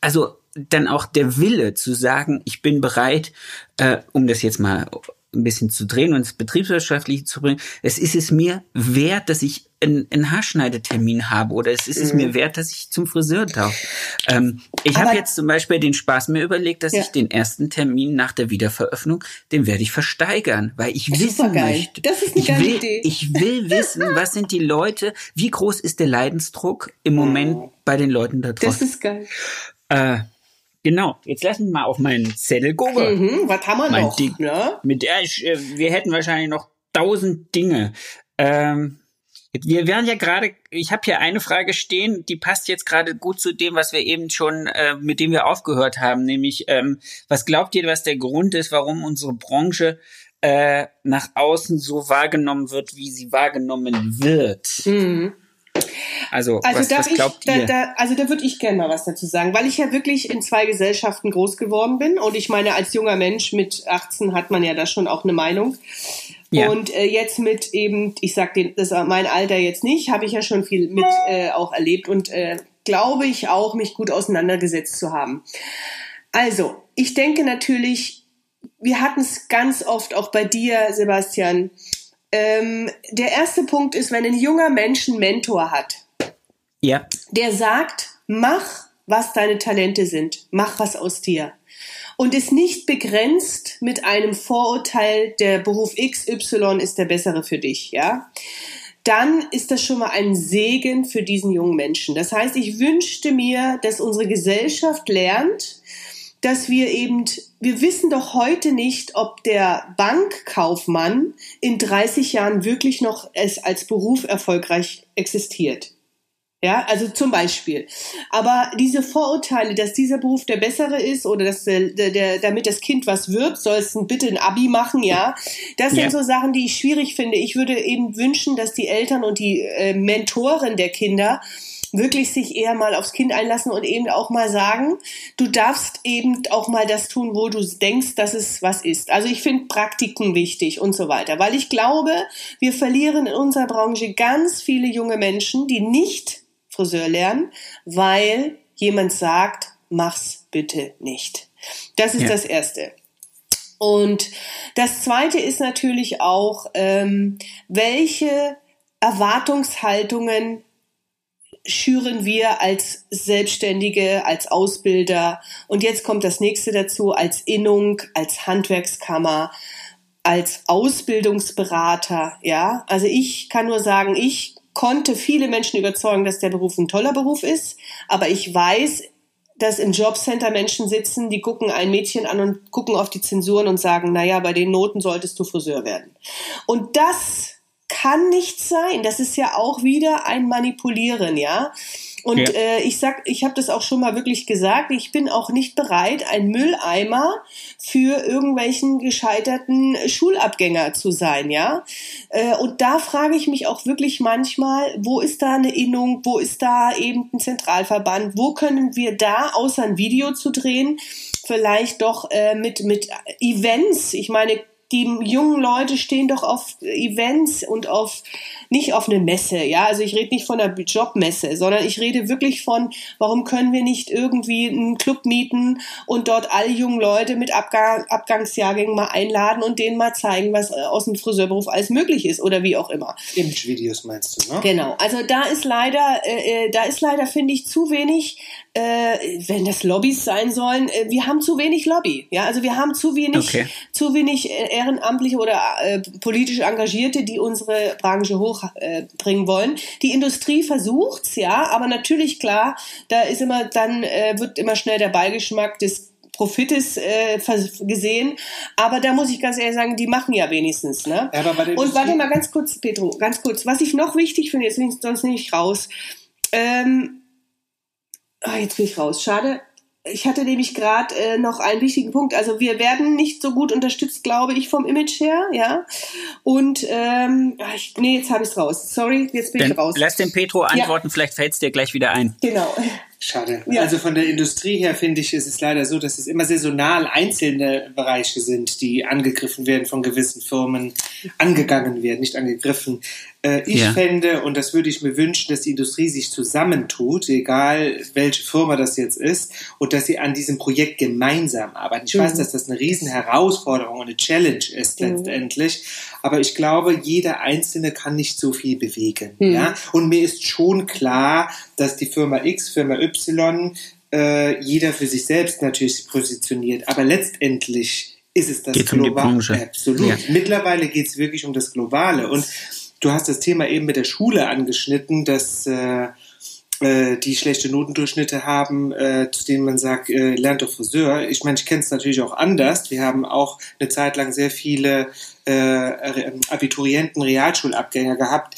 also dann auch der Wille zu sagen, ich bin bereit, äh, um das jetzt mal ein bisschen zu drehen und ins Betriebswirtschaftliche zu bringen. Es ist es mir wert, dass ich einen, einen Haarschneidetermin habe oder es ist es mir mhm. wert, dass ich zum Friseur darf. Ähm, ich habe jetzt zum Beispiel den Spaß mir überlegt, dass ja. ich den ersten Termin nach der Wiederveröffnung, den werde ich versteigern, weil ich wissen möchte. Das ist eine ich geile will, Idee. Ich will wissen, was sind die Leute, wie groß ist der Leidensdruck im Moment mhm. bei den Leuten da draußen. Das ist geil. Äh, Genau, jetzt lass mich mal auf meinen Zettel gucken. Mhm, was haben wir mein noch? Ding, ne? Mit der ich, äh, wir hätten wahrscheinlich noch tausend Dinge. Ähm, wir werden ja gerade, ich habe hier eine Frage stehen, die passt jetzt gerade gut zu dem, was wir eben schon, äh, mit dem wir aufgehört haben, nämlich, ähm, was glaubt ihr, was der Grund ist, warum unsere Branche äh, nach außen so wahrgenommen wird, wie sie wahrgenommen wird? Mhm. Also, also was, was glaubt ich, ihr? Da, da, also da würde ich gerne mal was dazu sagen, weil ich ja wirklich in zwei Gesellschaften groß geworden bin und ich meine, als junger Mensch mit 18 hat man ja da schon auch eine Meinung. Ja. Und äh, jetzt mit eben, ich sag den, das ist mein Alter jetzt nicht, habe ich ja schon viel mit äh, auch erlebt und äh, glaube ich auch, mich gut auseinandergesetzt zu haben. Also, ich denke natürlich, wir hatten es ganz oft auch bei dir, Sebastian, ähm, der erste Punkt ist, wenn ein junger Mensch einen Mentor hat, ja. der sagt, mach, was deine Talente sind. Mach was aus dir. Und ist nicht begrenzt mit einem Vorurteil, der Beruf XY ist der bessere für dich, ja dann ist das schon mal ein Segen für diesen jungen Menschen. Das heißt, ich wünschte mir, dass unsere Gesellschaft lernt, dass wir eben, wir wissen doch heute nicht, ob der Bankkaufmann in 30 Jahren wirklich noch es als Beruf erfolgreich existiert. Ja, also zum Beispiel. Aber diese Vorurteile, dass dieser Beruf der bessere ist oder dass der, der, damit das Kind was wird, soll es bitte ein Abi machen, ja. Das sind ja. so Sachen, die ich schwierig finde. Ich würde eben wünschen, dass die Eltern und die äh, Mentoren der Kinder wirklich sich eher mal aufs Kind einlassen und eben auch mal sagen, du darfst eben auch mal das tun, wo du denkst, dass es was ist. Also ich finde Praktiken wichtig und so weiter, weil ich glaube, wir verlieren in unserer Branche ganz viele junge Menschen, die nicht Friseur lernen, weil jemand sagt, mach's bitte nicht. Das ist ja. das Erste. Und das Zweite ist natürlich auch, ähm, welche Erwartungshaltungen schüren wir als Selbstständige, als Ausbilder. Und jetzt kommt das nächste dazu, als Innung, als Handwerkskammer, als Ausbildungsberater. Ja, also ich kann nur sagen, ich konnte viele Menschen überzeugen, dass der Beruf ein toller Beruf ist. Aber ich weiß, dass im Jobcenter Menschen sitzen, die gucken ein Mädchen an und gucken auf die Zensuren und sagen, naja, bei den Noten solltest du Friseur werden. Und das kann nicht sein. Das ist ja auch wieder ein Manipulieren, ja. Und ja. äh, ich sag, ich habe das auch schon mal wirklich gesagt, ich bin auch nicht bereit, ein Mülleimer für irgendwelchen gescheiterten Schulabgänger zu sein, ja. Äh, und da frage ich mich auch wirklich manchmal, wo ist da eine Innung, wo ist da eben ein Zentralverband, wo können wir da, außer ein Video zu drehen, vielleicht doch äh, mit, mit Events, ich meine, die jungen Leute stehen doch auf Events und auf nicht auf eine Messe, ja. Also ich rede nicht von einer Jobmesse, sondern ich rede wirklich von, warum können wir nicht irgendwie einen Club mieten und dort alle jungen Leute mit Abgang, Abgangsjahrgängen mal einladen und denen mal zeigen, was äh, aus dem Friseurberuf alles möglich ist oder wie auch immer. Image-Videos meinst du, ne? Genau. Also da ist leider, äh, äh da ist leider finde ich zu wenig äh, wenn das Lobbys sein sollen, äh, wir haben zu wenig Lobby. Ja, also wir haben zu wenig, okay. zu wenig äh, ehrenamtliche oder äh, politisch Engagierte, die unsere Branche hochbringen äh, wollen. Die Industrie versucht's, ja, aber natürlich klar, da ist immer dann äh, wird immer schnell der Beigeschmack des Profites äh, gesehen. Aber da muss ich ganz ehrlich sagen, die machen ja wenigstens. Ne? Und warte mal ganz kurz, Petro, ganz kurz. Was ich noch wichtig finde, jetzt bin ich sonst nicht raus. Ähm, Ah, jetzt bin ich raus. Schade. Ich hatte nämlich gerade äh, noch einen wichtigen Punkt. Also wir werden nicht so gut unterstützt, glaube ich, vom Image her, ja. Und ähm, ah, ich, nee, jetzt habe ich es raus. Sorry, jetzt bin Dann ich raus. Lass den Petro antworten, ja. vielleicht fällt es dir gleich wieder ein. Genau. Schade. Ja. Also von der Industrie her finde ich, ist es leider so, dass es immer saisonal einzelne Bereiche sind, die angegriffen werden von gewissen Firmen, angegangen werden, nicht angegriffen. Äh, ich ja. fände, und das würde ich mir wünschen, dass die Industrie sich zusammentut, egal welche Firma das jetzt ist, und dass sie an diesem Projekt gemeinsam arbeiten. Ich mhm. weiß, dass das eine riesen Herausforderung und eine Challenge ist mhm. letztendlich, aber ich glaube, jeder Einzelne kann nicht so viel bewegen. Mhm. Ja? Und mir ist schon klar, dass die Firma X, Firma Y, äh, jeder für sich selbst natürlich positioniert, aber letztendlich ist es das geht Globale. Um Absolut. Ja. Mittlerweile geht es wirklich um das Globale. Und du hast das Thema eben mit der Schule angeschnitten, dass äh, äh, die schlechte Notendurchschnitte haben, äh, zu denen man sagt, äh, lernt doch Friseur. Ich meine, ich kenne es natürlich auch anders. Wir haben auch eine Zeit lang sehr viele äh, Abiturienten, Realschulabgänger gehabt,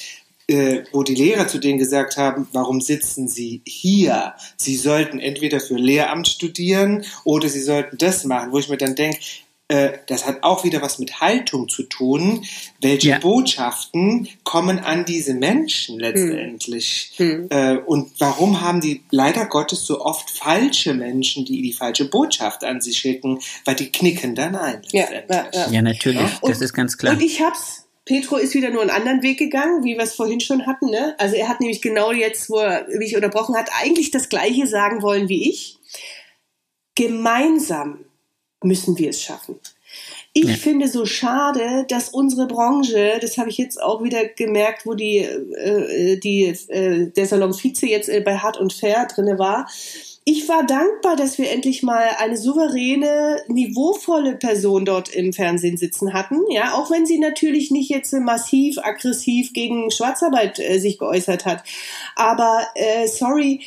äh, wo die Lehrer zu denen gesagt haben, warum sitzen sie hier? Sie sollten entweder für Lehramt studieren oder sie sollten das machen, wo ich mir dann denke, äh, das hat auch wieder was mit Haltung zu tun. Welche ja. Botschaften kommen an diese Menschen letztendlich? Hm. Hm. und warum haben die leider Gottes so oft falsche Menschen, die die falsche Botschaft an sie schicken? Weil die knicken dann ein. Ja, ja, ja. natürlich, das und, ist ganz klar. Und ich hab's Petro ist wieder nur einen anderen Weg gegangen, wie wir es vorhin schon hatten. Ne? Also er hat nämlich genau jetzt, wo er mich unterbrochen hat, eigentlich das Gleiche sagen wollen wie ich. Gemeinsam müssen wir es schaffen. Ich ja. finde so schade, dass unsere Branche, das habe ich jetzt auch wieder gemerkt, wo die, äh, die äh, der Salon Vize jetzt äh, bei Hart und Fair drinne war, ich war dankbar, dass wir endlich mal eine souveräne, niveauvolle Person dort im Fernsehen sitzen hatten. Ja, auch wenn sie natürlich nicht jetzt massiv aggressiv gegen Schwarzarbeit äh, sich geäußert hat. Aber äh, sorry,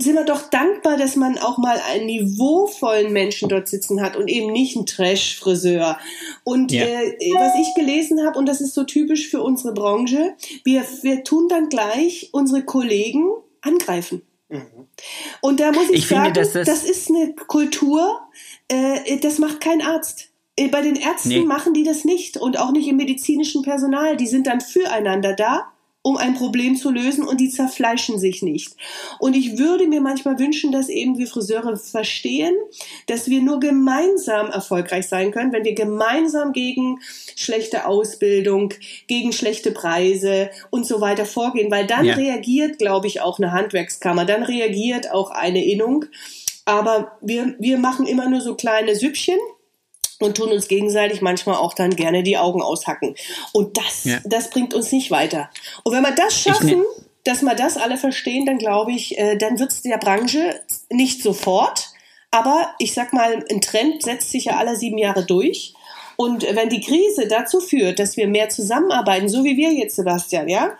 sind wir doch dankbar, dass man auch mal einen niveauvollen Menschen dort sitzen hat und eben nicht einen Trash-Friseur. Und ja. äh, was ich gelesen habe, und das ist so typisch für unsere Branche, wir, wir tun dann gleich unsere Kollegen angreifen. Mhm. Und da muss ich, ich sagen, finde, das, das, ist eine Kultur, äh, das macht kein Arzt. Äh, bei den Ärzten nee. machen die das nicht und auch nicht im medizinischen Personal. Die sind dann füreinander da um ein Problem zu lösen und die zerfleischen sich nicht. Und ich würde mir manchmal wünschen, dass eben wir Friseure verstehen, dass wir nur gemeinsam erfolgreich sein können, wenn wir gemeinsam gegen schlechte Ausbildung, gegen schlechte Preise und so weiter vorgehen, weil dann ja. reagiert, glaube ich, auch eine Handwerkskammer, dann reagiert auch eine Innung. Aber wir, wir machen immer nur so kleine Süppchen und tun uns gegenseitig manchmal auch dann gerne die Augen aushacken. Und das, ja. das bringt uns nicht weiter. Und wenn wir das ne- schaffen, dass wir das alle verstehen, dann glaube ich, äh, dann wird es der Branche nicht sofort. Aber ich sag mal, ein Trend setzt sich ja alle sieben Jahre durch. Und wenn die Krise dazu führt, dass wir mehr zusammenarbeiten, so wie wir jetzt, Sebastian, ja,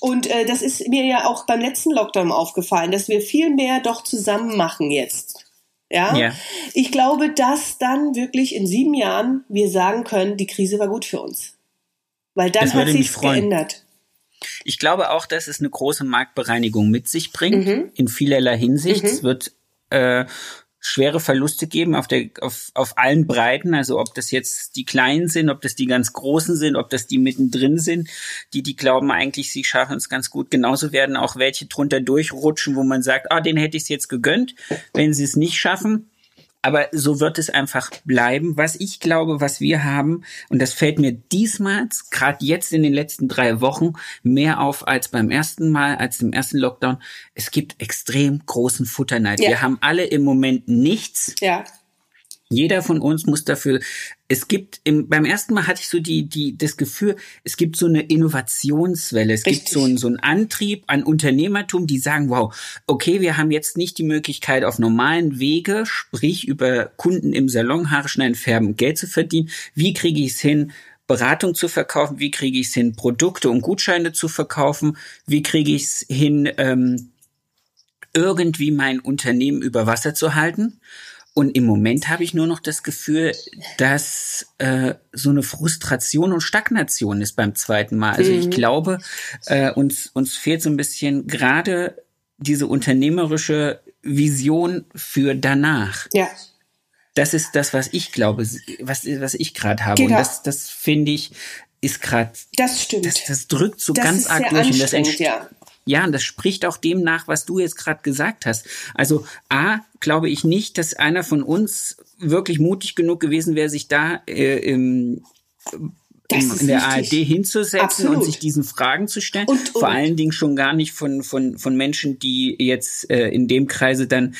und äh, das ist mir ja auch beim letzten Lockdown aufgefallen, dass wir viel mehr doch zusammen machen jetzt. Ja? ja? Ich glaube, dass dann wirklich in sieben Jahren wir sagen können, die Krise war gut für uns. Weil dann hat sich geändert. Ich glaube auch, dass es eine große Marktbereinigung mit sich bringt, mhm. in vielerlei Hinsicht. Mhm. Es wird äh, schwere Verluste geben auf der auf, auf allen Breiten, also ob das jetzt die kleinen sind, ob das die ganz großen sind, ob das die mittendrin sind, die die glauben eigentlich, sie schaffen es ganz gut. Genauso werden auch welche drunter durchrutschen, wo man sagt, ah, den hätte ich es jetzt gegönnt, wenn sie es nicht schaffen. Aber so wird es einfach bleiben. Was ich glaube, was wir haben, und das fällt mir diesmal, gerade jetzt in den letzten drei Wochen, mehr auf als beim ersten Mal, als im ersten Lockdown. Es gibt extrem großen Futterneid. Ja. Wir haben alle im Moment nichts. Ja. Jeder von uns muss dafür, es gibt, im, beim ersten Mal hatte ich so die, die, das Gefühl, es gibt so eine Innovationswelle. Es Richtig. gibt so einen, so einen Antrieb an Unternehmertum, die sagen, wow, okay, wir haben jetzt nicht die Möglichkeit auf normalen Wege, sprich über Kunden im Salon, Haare schneiden, färben, Geld zu verdienen. Wie kriege ich es hin, Beratung zu verkaufen? Wie kriege ich es hin, Produkte und Gutscheine zu verkaufen? Wie kriege ich es hin, ähm, irgendwie mein Unternehmen über Wasser zu halten? Und im Moment habe ich nur noch das Gefühl, dass äh, so eine Frustration und Stagnation ist beim zweiten Mal. Also mhm. ich glaube, äh, uns, uns fehlt so ein bisschen gerade diese unternehmerische Vision für danach. Ja. Das ist das, was ich glaube, was, was ich gerade habe. Genau. Und das, das finde ich, ist gerade. Das stimmt. Das, das drückt so das ganz arg durch. Und das entsteht. Ja. Ja, und das spricht auch dem nach, was du jetzt gerade gesagt hast. Also A, glaube ich nicht, dass einer von uns wirklich mutig genug gewesen wäre, sich da äh, im in der ARD hinzusetzen Absolut. und sich diesen Fragen zu stellen. Und, und. Vor allen Dingen schon gar nicht von, von, von Menschen, die jetzt äh, in dem Kreise dann,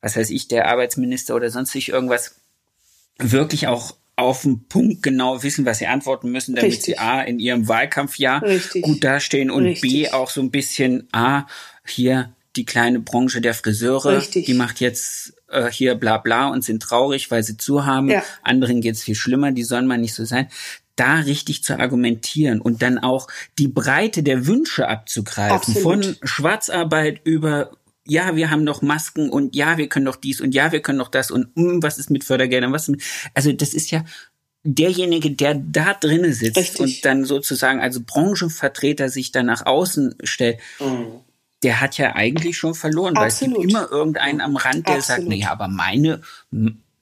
was weiß ich, der Arbeitsminister oder sonst sich irgendwas wirklich auch auf den Punkt genau wissen, was sie antworten müssen, damit Richtig. sie A in ihrem Wahlkampfjahr Richtig. gut dastehen und Richtig. B auch so ein bisschen A hier die kleine Branche der Friseure, die macht jetzt äh, hier bla bla und sind traurig, weil sie zu haben. Ja. Anderen geht's viel schlimmer, die sollen mal nicht so sein da richtig zu argumentieren und dann auch die Breite der Wünsche abzugreifen, Absolut. von Schwarzarbeit über ja, wir haben noch Masken und ja, wir können noch dies und ja, wir können noch das und mm, was ist mit Fördergeldern, was mit, also das ist ja derjenige, der da drinnen sitzt Richtig. und dann sozusagen als Branchenvertreter sich dann nach außen stellt. Mhm. Der hat ja eigentlich schon verloren, Absolut. weil es gibt immer irgendeinen am Rand, der Absolut. sagt, naja, aber meine,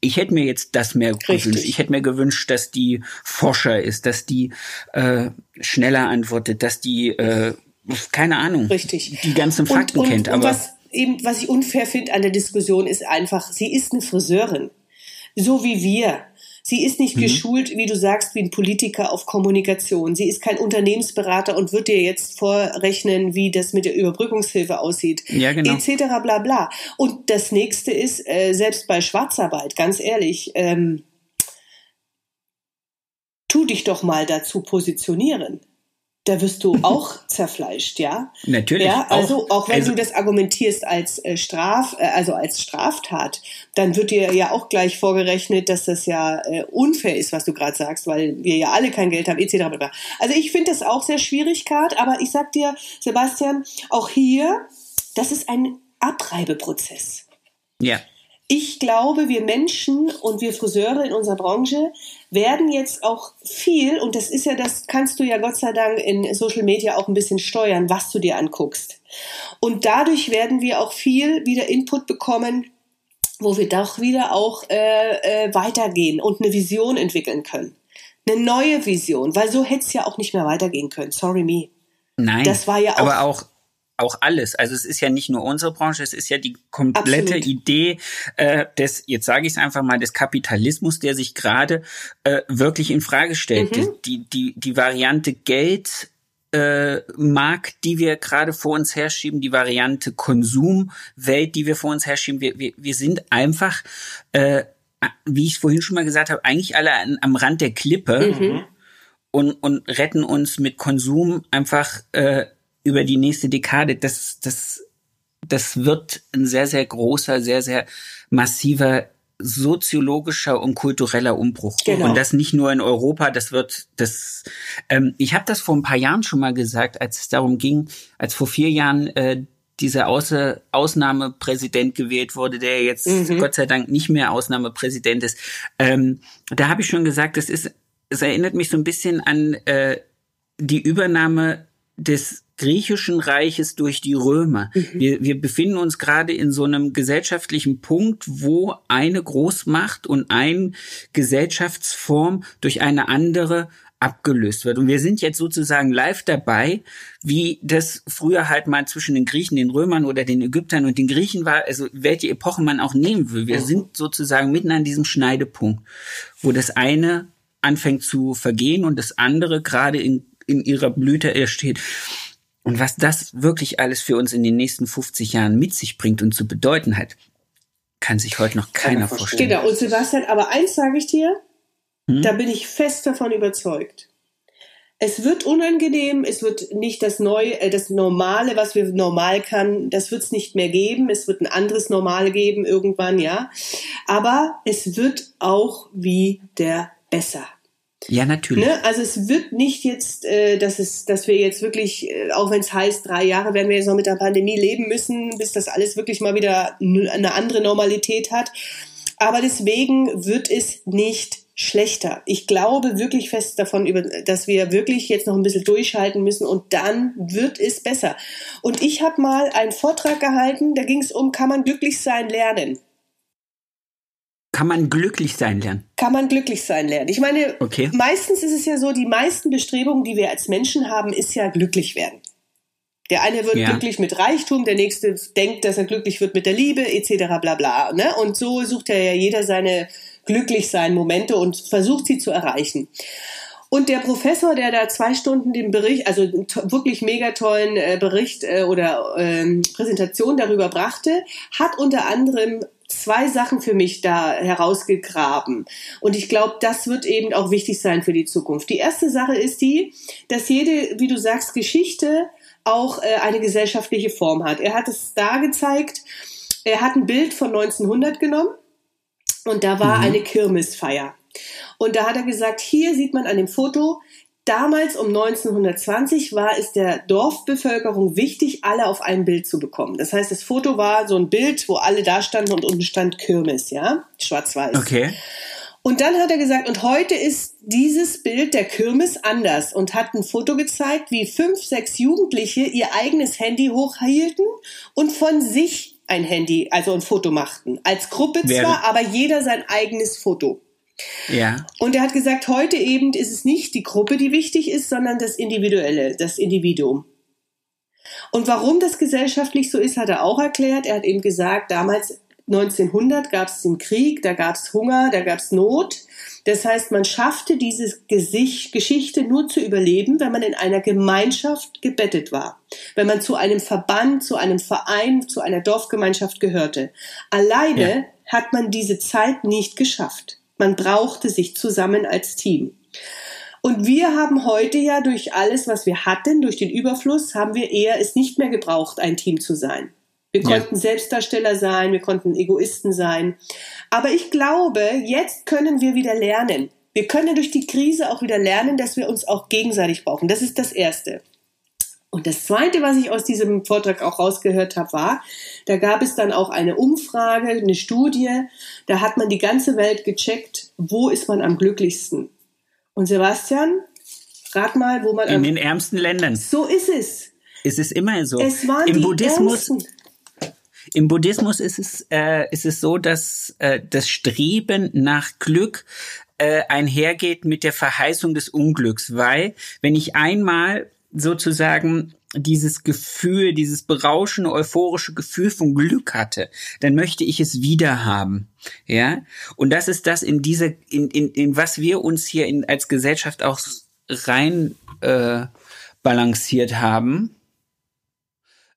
ich hätte mir jetzt das mehr Richtig. gewünscht. Ich hätte mir gewünscht, dass die Forscher ist, dass die äh, schneller antwortet, dass die äh, keine Ahnung, Richtig. die ganzen Fakten und, und, kennt. Aber was, eben, was ich unfair finde an der Diskussion, ist einfach, sie ist eine Friseurin. So wie wir. Sie ist nicht mhm. geschult, wie du sagst, wie ein Politiker auf Kommunikation. Sie ist kein Unternehmensberater und wird dir jetzt vorrechnen, wie das mit der Überbrückungshilfe aussieht. Ja, genau. Etc. bla bla. Und das nächste ist, äh, selbst bei Schwarzarbeit, ganz ehrlich, ähm, tu dich doch mal dazu positionieren. Da wirst du auch zerfleischt, ja? Natürlich. Ja, also auch, auch wenn also, du das argumentierst als äh, Straf, äh, also als Straftat, dann wird dir ja auch gleich vorgerechnet, dass das ja äh, unfair ist, was du gerade sagst, weil wir ja alle kein Geld haben, etc. Also ich finde das auch sehr schwierig gerade, aber ich sag dir, Sebastian, auch hier, das ist ein Abreibeprozess. Ja ich glaube, wir Menschen und wir Friseure in unserer Branche werden jetzt auch viel, und das ist ja, das kannst du ja Gott sei Dank in Social Media auch ein bisschen steuern, was du dir anguckst. Und dadurch werden wir auch viel wieder Input bekommen, wo wir doch wieder auch äh, äh, weitergehen und eine Vision entwickeln können. Eine neue Vision, weil so hätte es ja auch nicht mehr weitergehen können. Sorry me. Nein. Das war ja auch. Aber auch auch alles. Also es ist ja nicht nur unsere Branche, es ist ja die komplette Absolut. Idee äh, des, jetzt sage ich es einfach mal, des Kapitalismus, der sich gerade äh, wirklich in Frage stellt. Mhm. Die, die, die Variante Geld äh, Markt, die wir gerade vor uns herschieben, die Variante Konsumwelt, die wir vor uns herschieben. Wir, wir, wir sind einfach, äh, wie ich vorhin schon mal gesagt habe, eigentlich alle an, am Rand der Klippe mhm. und, und retten uns mit Konsum einfach äh, über die nächste Dekade, das, das, das wird ein sehr, sehr großer, sehr, sehr massiver soziologischer und kultureller Umbruch. Genau. Und das nicht nur in Europa, das wird das. Ähm, ich habe das vor ein paar Jahren schon mal gesagt, als es darum ging, als vor vier Jahren äh, dieser Außer Ausnahmepräsident gewählt wurde, der jetzt mhm. Gott sei Dank nicht mehr Ausnahmepräsident ist. Ähm, da habe ich schon gesagt, das ist, es erinnert mich so ein bisschen an äh, die Übernahme des griechischen Reiches durch die Römer. Mhm. Wir, wir befinden uns gerade in so einem gesellschaftlichen Punkt, wo eine Großmacht und eine Gesellschaftsform durch eine andere abgelöst wird. Und wir sind jetzt sozusagen live dabei, wie das früher halt mal zwischen den Griechen, den Römern oder den Ägyptern und den Griechen war, also welche Epoche man auch nehmen will. Wir mhm. sind sozusagen mitten an diesem Schneidepunkt, wo das eine anfängt zu vergehen und das andere gerade in, in ihrer Blüte ersteht. Und was das wirklich alles für uns in den nächsten 50 Jahren mit sich bringt und zu bedeuten hat, kann sich heute noch keiner vorstellen. Genau, und Sebastian, aber eins sage ich dir, hm? da bin ich fest davon überzeugt. Es wird unangenehm, es wird nicht das Neue, äh, das Normale, was wir normal kann, das wird es nicht mehr geben. Es wird ein anderes Normal geben irgendwann, ja. Aber es wird auch wieder besser. Ja, natürlich. Ne? Also es wird nicht jetzt, äh, dass es, dass wir jetzt wirklich, äh, auch wenn es heißt, drei Jahre werden wir jetzt noch mit der Pandemie leben müssen, bis das alles wirklich mal wieder eine andere Normalität hat. Aber deswegen wird es nicht schlechter. Ich glaube wirklich fest davon, dass wir wirklich jetzt noch ein bisschen durchhalten müssen und dann wird es besser. Und ich habe mal einen Vortrag gehalten, da ging es um, kann man glücklich sein lernen. Kann man glücklich sein lernen? Kann man glücklich sein lernen. Ich meine, okay. meistens ist es ja so, die meisten Bestrebungen, die wir als Menschen haben, ist ja glücklich werden. Der eine wird ja. glücklich mit Reichtum, der nächste denkt, dass er glücklich wird mit der Liebe, etc. bla bla. Ne? Und so sucht ja jeder seine glücklich sein Momente und versucht sie zu erreichen. Und der Professor, der da zwei Stunden den Bericht, also wirklich mega tollen äh, Bericht äh, oder ähm, Präsentation darüber brachte, hat unter anderem zwei Sachen für mich da herausgegraben. Und ich glaube, das wird eben auch wichtig sein für die Zukunft. Die erste Sache ist die, dass jede, wie du sagst, Geschichte auch äh, eine gesellschaftliche Form hat. Er hat es da gezeigt. Er hat ein Bild von 1900 genommen und da war mhm. eine Kirmesfeier. Und da hat er gesagt, hier sieht man an dem Foto, Damals um 1920 war es der Dorfbevölkerung wichtig, alle auf ein Bild zu bekommen. Das heißt, das Foto war so ein Bild, wo alle da standen und unten stand Kirmes, ja, schwarz-weiß. Okay. Und dann hat er gesagt, und heute ist dieses Bild der Kirmes anders und hat ein Foto gezeigt, wie fünf, sechs Jugendliche ihr eigenes Handy hochhielten und von sich ein Handy, also ein Foto machten. Als Gruppe Wer? zwar, aber jeder sein eigenes Foto. Ja. Und er hat gesagt, heute eben ist es nicht die Gruppe, die wichtig ist, sondern das Individuelle, das Individuum. Und warum das gesellschaftlich so ist, hat er auch erklärt. Er hat eben gesagt, damals 1900 gab es den Krieg, da gab es Hunger, da gab es Not. Das heißt, man schaffte diese Gesicht, Geschichte nur zu überleben, wenn man in einer Gemeinschaft gebettet war, wenn man zu einem Verband, zu einem Verein, zu einer Dorfgemeinschaft gehörte. Alleine ja. hat man diese Zeit nicht geschafft. Man brauchte sich zusammen als Team. Und wir haben heute ja durch alles, was wir hatten, durch den Überfluss, haben wir eher es nicht mehr gebraucht, ein Team zu sein. Wir konnten ja. Selbstdarsteller sein, wir konnten Egoisten sein. Aber ich glaube, jetzt können wir wieder lernen. Wir können durch die Krise auch wieder lernen, dass wir uns auch gegenseitig brauchen. Das ist das Erste. Und das Zweite, was ich aus diesem Vortrag auch rausgehört habe, war, da gab es dann auch eine Umfrage, eine Studie, da hat man die ganze Welt gecheckt, wo ist man am glücklichsten. Und Sebastian, rat mal, wo man in den ärmsten Ländern. So ist es. Es ist immer so. Es waren Im die Buddhismus. Ärmsten. Im Buddhismus ist es, äh, ist es so, dass äh, das Streben nach Glück äh, einhergeht mit der Verheißung des Unglücks, weil wenn ich einmal sozusagen dieses Gefühl, dieses berauschende, euphorische Gefühl von Glück hatte, dann möchte ich es wieder haben. Ja? Und das ist das in diese, in, in, in was wir uns hier in, als Gesellschaft auch rein äh, balanciert haben,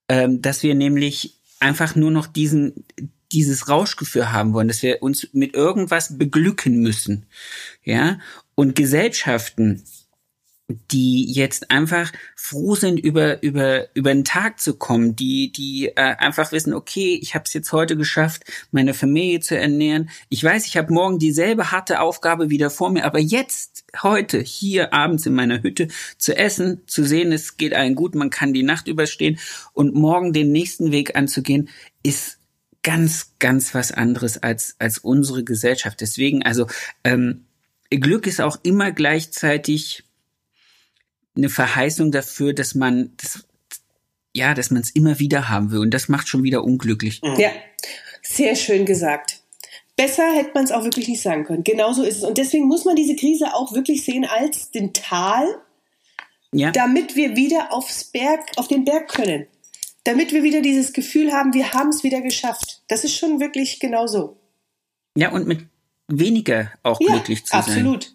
ähm, dass wir nämlich einfach nur noch diesen, dieses Rauschgefühl haben wollen, dass wir uns mit irgendwas beglücken müssen. Ja? Und Gesellschaften, die jetzt einfach froh sind, über über über den Tag zu kommen, die die äh, einfach wissen, okay, ich habe es jetzt heute geschafft, meine Familie zu ernähren. Ich weiß, ich habe morgen dieselbe harte Aufgabe wieder vor mir, aber jetzt heute hier abends in meiner Hütte zu essen, zu sehen, es geht allen gut, man kann die Nacht überstehen und morgen den nächsten Weg anzugehen, ist ganz ganz was anderes als als unsere Gesellschaft. Deswegen also ähm, Glück ist auch immer gleichzeitig eine Verheißung dafür, dass man das, ja, dass man es immer wieder haben will. Und das macht schon wieder unglücklich. Mhm. Ja, sehr schön gesagt. Besser hätte man es auch wirklich nicht sagen können. Genauso ist es. Und deswegen muss man diese Krise auch wirklich sehen als den Tal, ja. damit wir wieder aufs Berg, auf den Berg können. Damit wir wieder dieses Gefühl haben, wir haben es wieder geschafft. Das ist schon wirklich genauso. Ja, und mit weniger auch ja, glücklich zu absolut. sein. Absolut.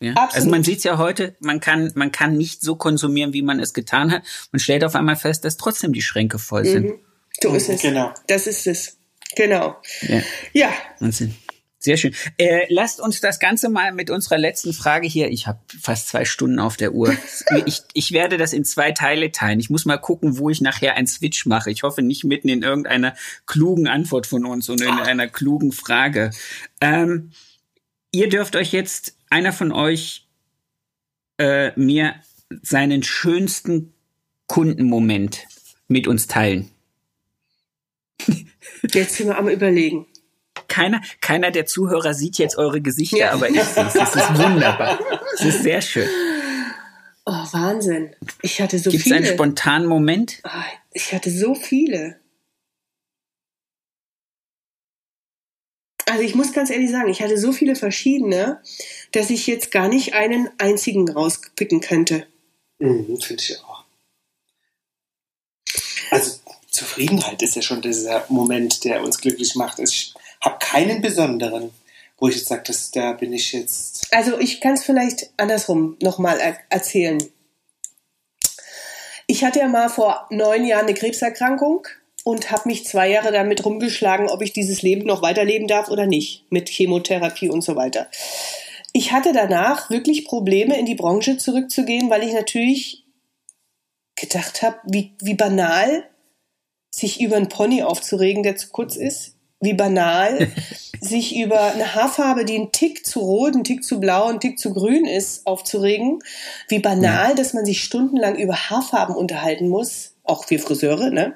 Ja? Also man sieht es ja heute, man kann, man kann nicht so konsumieren, wie man es getan hat. Man stellt auf einmal fest, dass trotzdem die Schränke voll sind. Mhm. So ist es. Genau. Das ist es. Genau. Ja. ja. Wahnsinn. Sehr schön. Äh, lasst uns das Ganze mal mit unserer letzten Frage hier. Ich habe fast zwei Stunden auf der Uhr. ich, ich werde das in zwei Teile teilen. Ich muss mal gucken, wo ich nachher einen Switch mache. Ich hoffe nicht mitten in irgendeiner klugen Antwort von uns oder in einer klugen Frage. Ähm, ihr dürft euch jetzt einer von euch äh, mir seinen schönsten Kundenmoment mit uns teilen? Jetzt sind wir am überlegen. Keiner, keiner der Zuhörer sieht jetzt eure Gesichter, ja. aber ich sehe es. Das ist wunderbar. Das ist sehr schön. Oh, Wahnsinn. Ich hatte so Gibt's viele. Gibt es einen spontanen Moment? Oh, ich hatte so viele. Also ich muss ganz ehrlich sagen, ich hatte so viele verschiedene, dass ich jetzt gar nicht einen einzigen rauspicken könnte. Mhm, Finde ich auch. Also Zufriedenheit ist ja schon dieser Moment, der uns glücklich macht. Ich habe keinen besonderen, wo ich jetzt sage, da bin ich jetzt. Also ich kann es vielleicht andersrum nochmal er erzählen. Ich hatte ja mal vor neun Jahren eine Krebserkrankung und habe mich zwei Jahre damit rumgeschlagen, ob ich dieses Leben noch weiterleben darf oder nicht, mit Chemotherapie und so weiter. Ich hatte danach wirklich Probleme, in die Branche zurückzugehen, weil ich natürlich gedacht habe, wie, wie banal sich über einen Pony aufzuregen, der zu kurz ist. Wie banal sich über eine Haarfarbe, die ein Tick zu rot, ein Tick zu blau, ein Tick zu grün ist, aufzuregen. Wie banal, ja. dass man sich stundenlang über Haarfarben unterhalten muss. Auch wir Friseure, ne?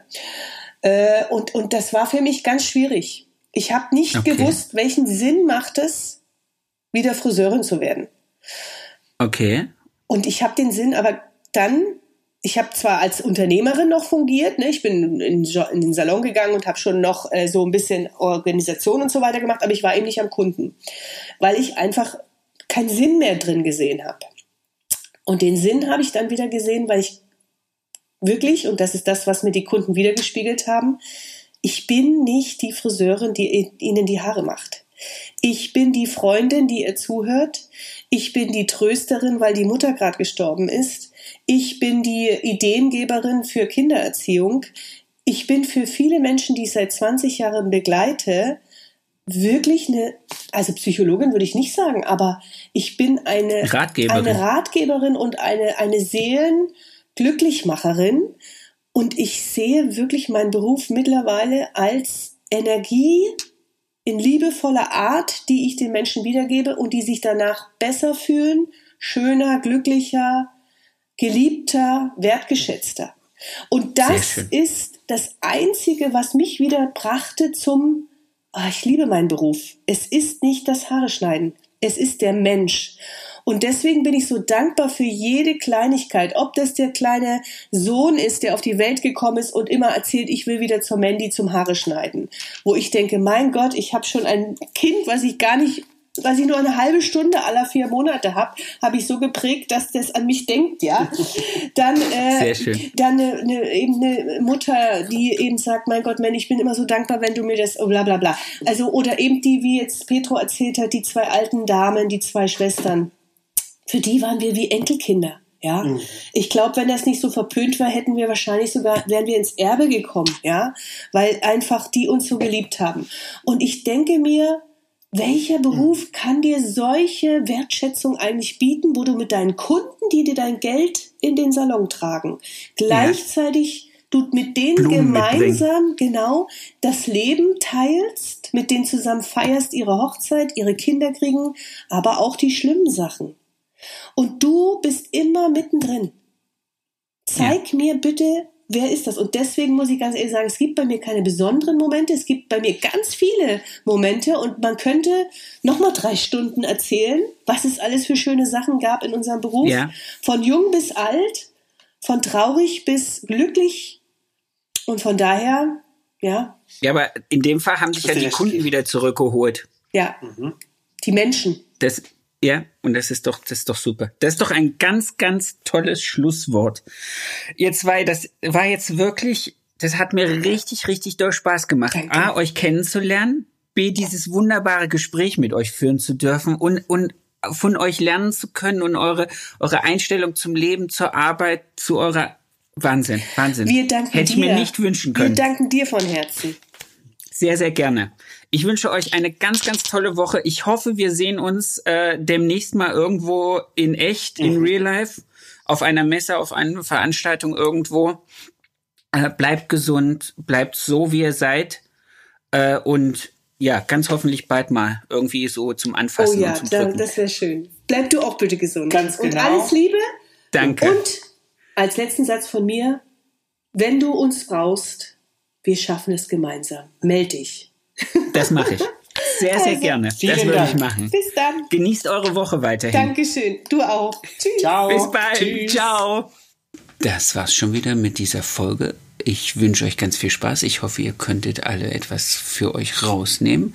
Äh, und, und das war für mich ganz schwierig. Ich habe nicht okay. gewusst, welchen Sinn macht es, wieder Friseurin zu werden. Okay. Und ich habe den Sinn aber dann, ich habe zwar als Unternehmerin noch fungiert, ne, ich bin in, in den Salon gegangen und habe schon noch äh, so ein bisschen Organisation und so weiter gemacht, aber ich war eben nicht am Kunden, weil ich einfach keinen Sinn mehr drin gesehen habe. Und den Sinn habe ich dann wieder gesehen, weil ich wirklich, und das ist das, was mir die Kunden wiedergespiegelt haben, ich bin nicht die Friseurin, die ihnen die Haare macht. Ich bin die Freundin, die ihr zuhört. Ich bin die Trösterin, weil die Mutter gerade gestorben ist. Ich bin die Ideengeberin für Kindererziehung. Ich bin für viele Menschen, die ich seit 20 Jahren begleite, wirklich eine, also Psychologin würde ich nicht sagen, aber ich bin eine Ratgeberin, eine Ratgeberin und eine, eine Seelenglücklichmacherin. Und ich sehe wirklich meinen Beruf mittlerweile als Energie in liebevoller Art, die ich den Menschen wiedergebe und die sich danach besser fühlen, schöner, glücklicher, geliebter, wertgeschätzter. Und das ist das Einzige, was mich wieder brachte zum, oh, ich liebe meinen Beruf. Es ist nicht das Haare schneiden. Es ist der Mensch. Und deswegen bin ich so dankbar für jede Kleinigkeit. Ob das der kleine Sohn ist, der auf die Welt gekommen ist und immer erzählt, ich will wieder zur Mandy zum Haare schneiden. Wo ich denke, mein Gott, ich habe schon ein Kind, was ich gar nicht was ich nur eine halbe Stunde aller vier Monate habe, habe ich so geprägt, dass das an mich denkt, ja. Dann, äh, dann eine, eine, eben eine Mutter, die eben sagt, mein Gott, Mann, ich bin immer so dankbar, wenn du mir das, oh, bla bla bla. Also, oder eben die, wie jetzt Petro erzählt hat, die zwei alten Damen, die zwei Schwestern. Für die waren wir wie Enkelkinder. Ja, mhm. ich glaube, wenn das nicht so verpönt war, hätten wir wahrscheinlich sogar, wären wir ins Erbe gekommen, ja, weil einfach die uns so geliebt haben. Und ich denke mir, welcher Beruf kann dir solche Wertschätzung eigentlich bieten, wo du mit deinen Kunden, die dir dein Geld in den Salon tragen, gleichzeitig du mit denen Blumen gemeinsam mitbringen. genau das Leben teilst, mit denen zusammen feierst ihre Hochzeit, ihre Kinder kriegen, aber auch die schlimmen Sachen. Und du bist immer mittendrin. Zeig ja. mir bitte, wer ist das? Und deswegen muss ich ganz ehrlich sagen, es gibt bei mir keine besonderen Momente, es gibt bei mir ganz viele Momente und man könnte nochmal drei Stunden erzählen, was es alles für schöne Sachen gab in unserem Beruf. Ja. Von jung bis alt, von traurig bis glücklich. Und von daher, ja. Ja, aber in dem Fall haben sich ja die Kunden wieder zurückgeholt. Ja. Mhm. Die Menschen. Das, ja, und das ist doch, das ist doch super. Das ist doch ein ganz, ganz tolles Schlusswort. Ihr zwei, das war jetzt wirklich, das hat mir richtig, richtig doll Spaß gemacht. Danke. A, euch kennenzulernen, B, dieses wunderbare Gespräch mit euch führen zu dürfen und, und von euch lernen zu können und eure, eure Einstellung zum Leben, zur Arbeit, zu eurer Wahnsinn, Wahnsinn. Wir danken Hätte ich dir. mir nicht wünschen können. Wir danken dir von Herzen. Sehr, sehr gerne. Ich wünsche euch eine ganz, ganz tolle Woche. Ich hoffe, wir sehen uns äh, demnächst mal irgendwo in echt, in mhm. Real Life, auf einer Messe, auf einer Veranstaltung irgendwo. Äh, bleibt gesund, bleibt so, wie ihr seid. Äh, und ja, ganz hoffentlich bald mal irgendwie so zum Anfassen. Oh ja, und zum da, das wäre schön. Bleib du auch bitte gesund. Ganz genau. Und alles Liebe. Danke. Und als letzten Satz von mir, wenn du uns brauchst, wir schaffen es gemeinsam. Meld dich. Das mache ich. Sehr, sehr also, gerne. Das würde ich machen. Bis dann. Genießt eure Woche weiterhin. Dankeschön. Du auch. Tschüss. Ciao. Bis bald. Tschüss. Ciao. Das war's schon wieder mit dieser Folge. Ich wünsche euch ganz viel Spaß. Ich hoffe, ihr könntet alle etwas für euch rausnehmen.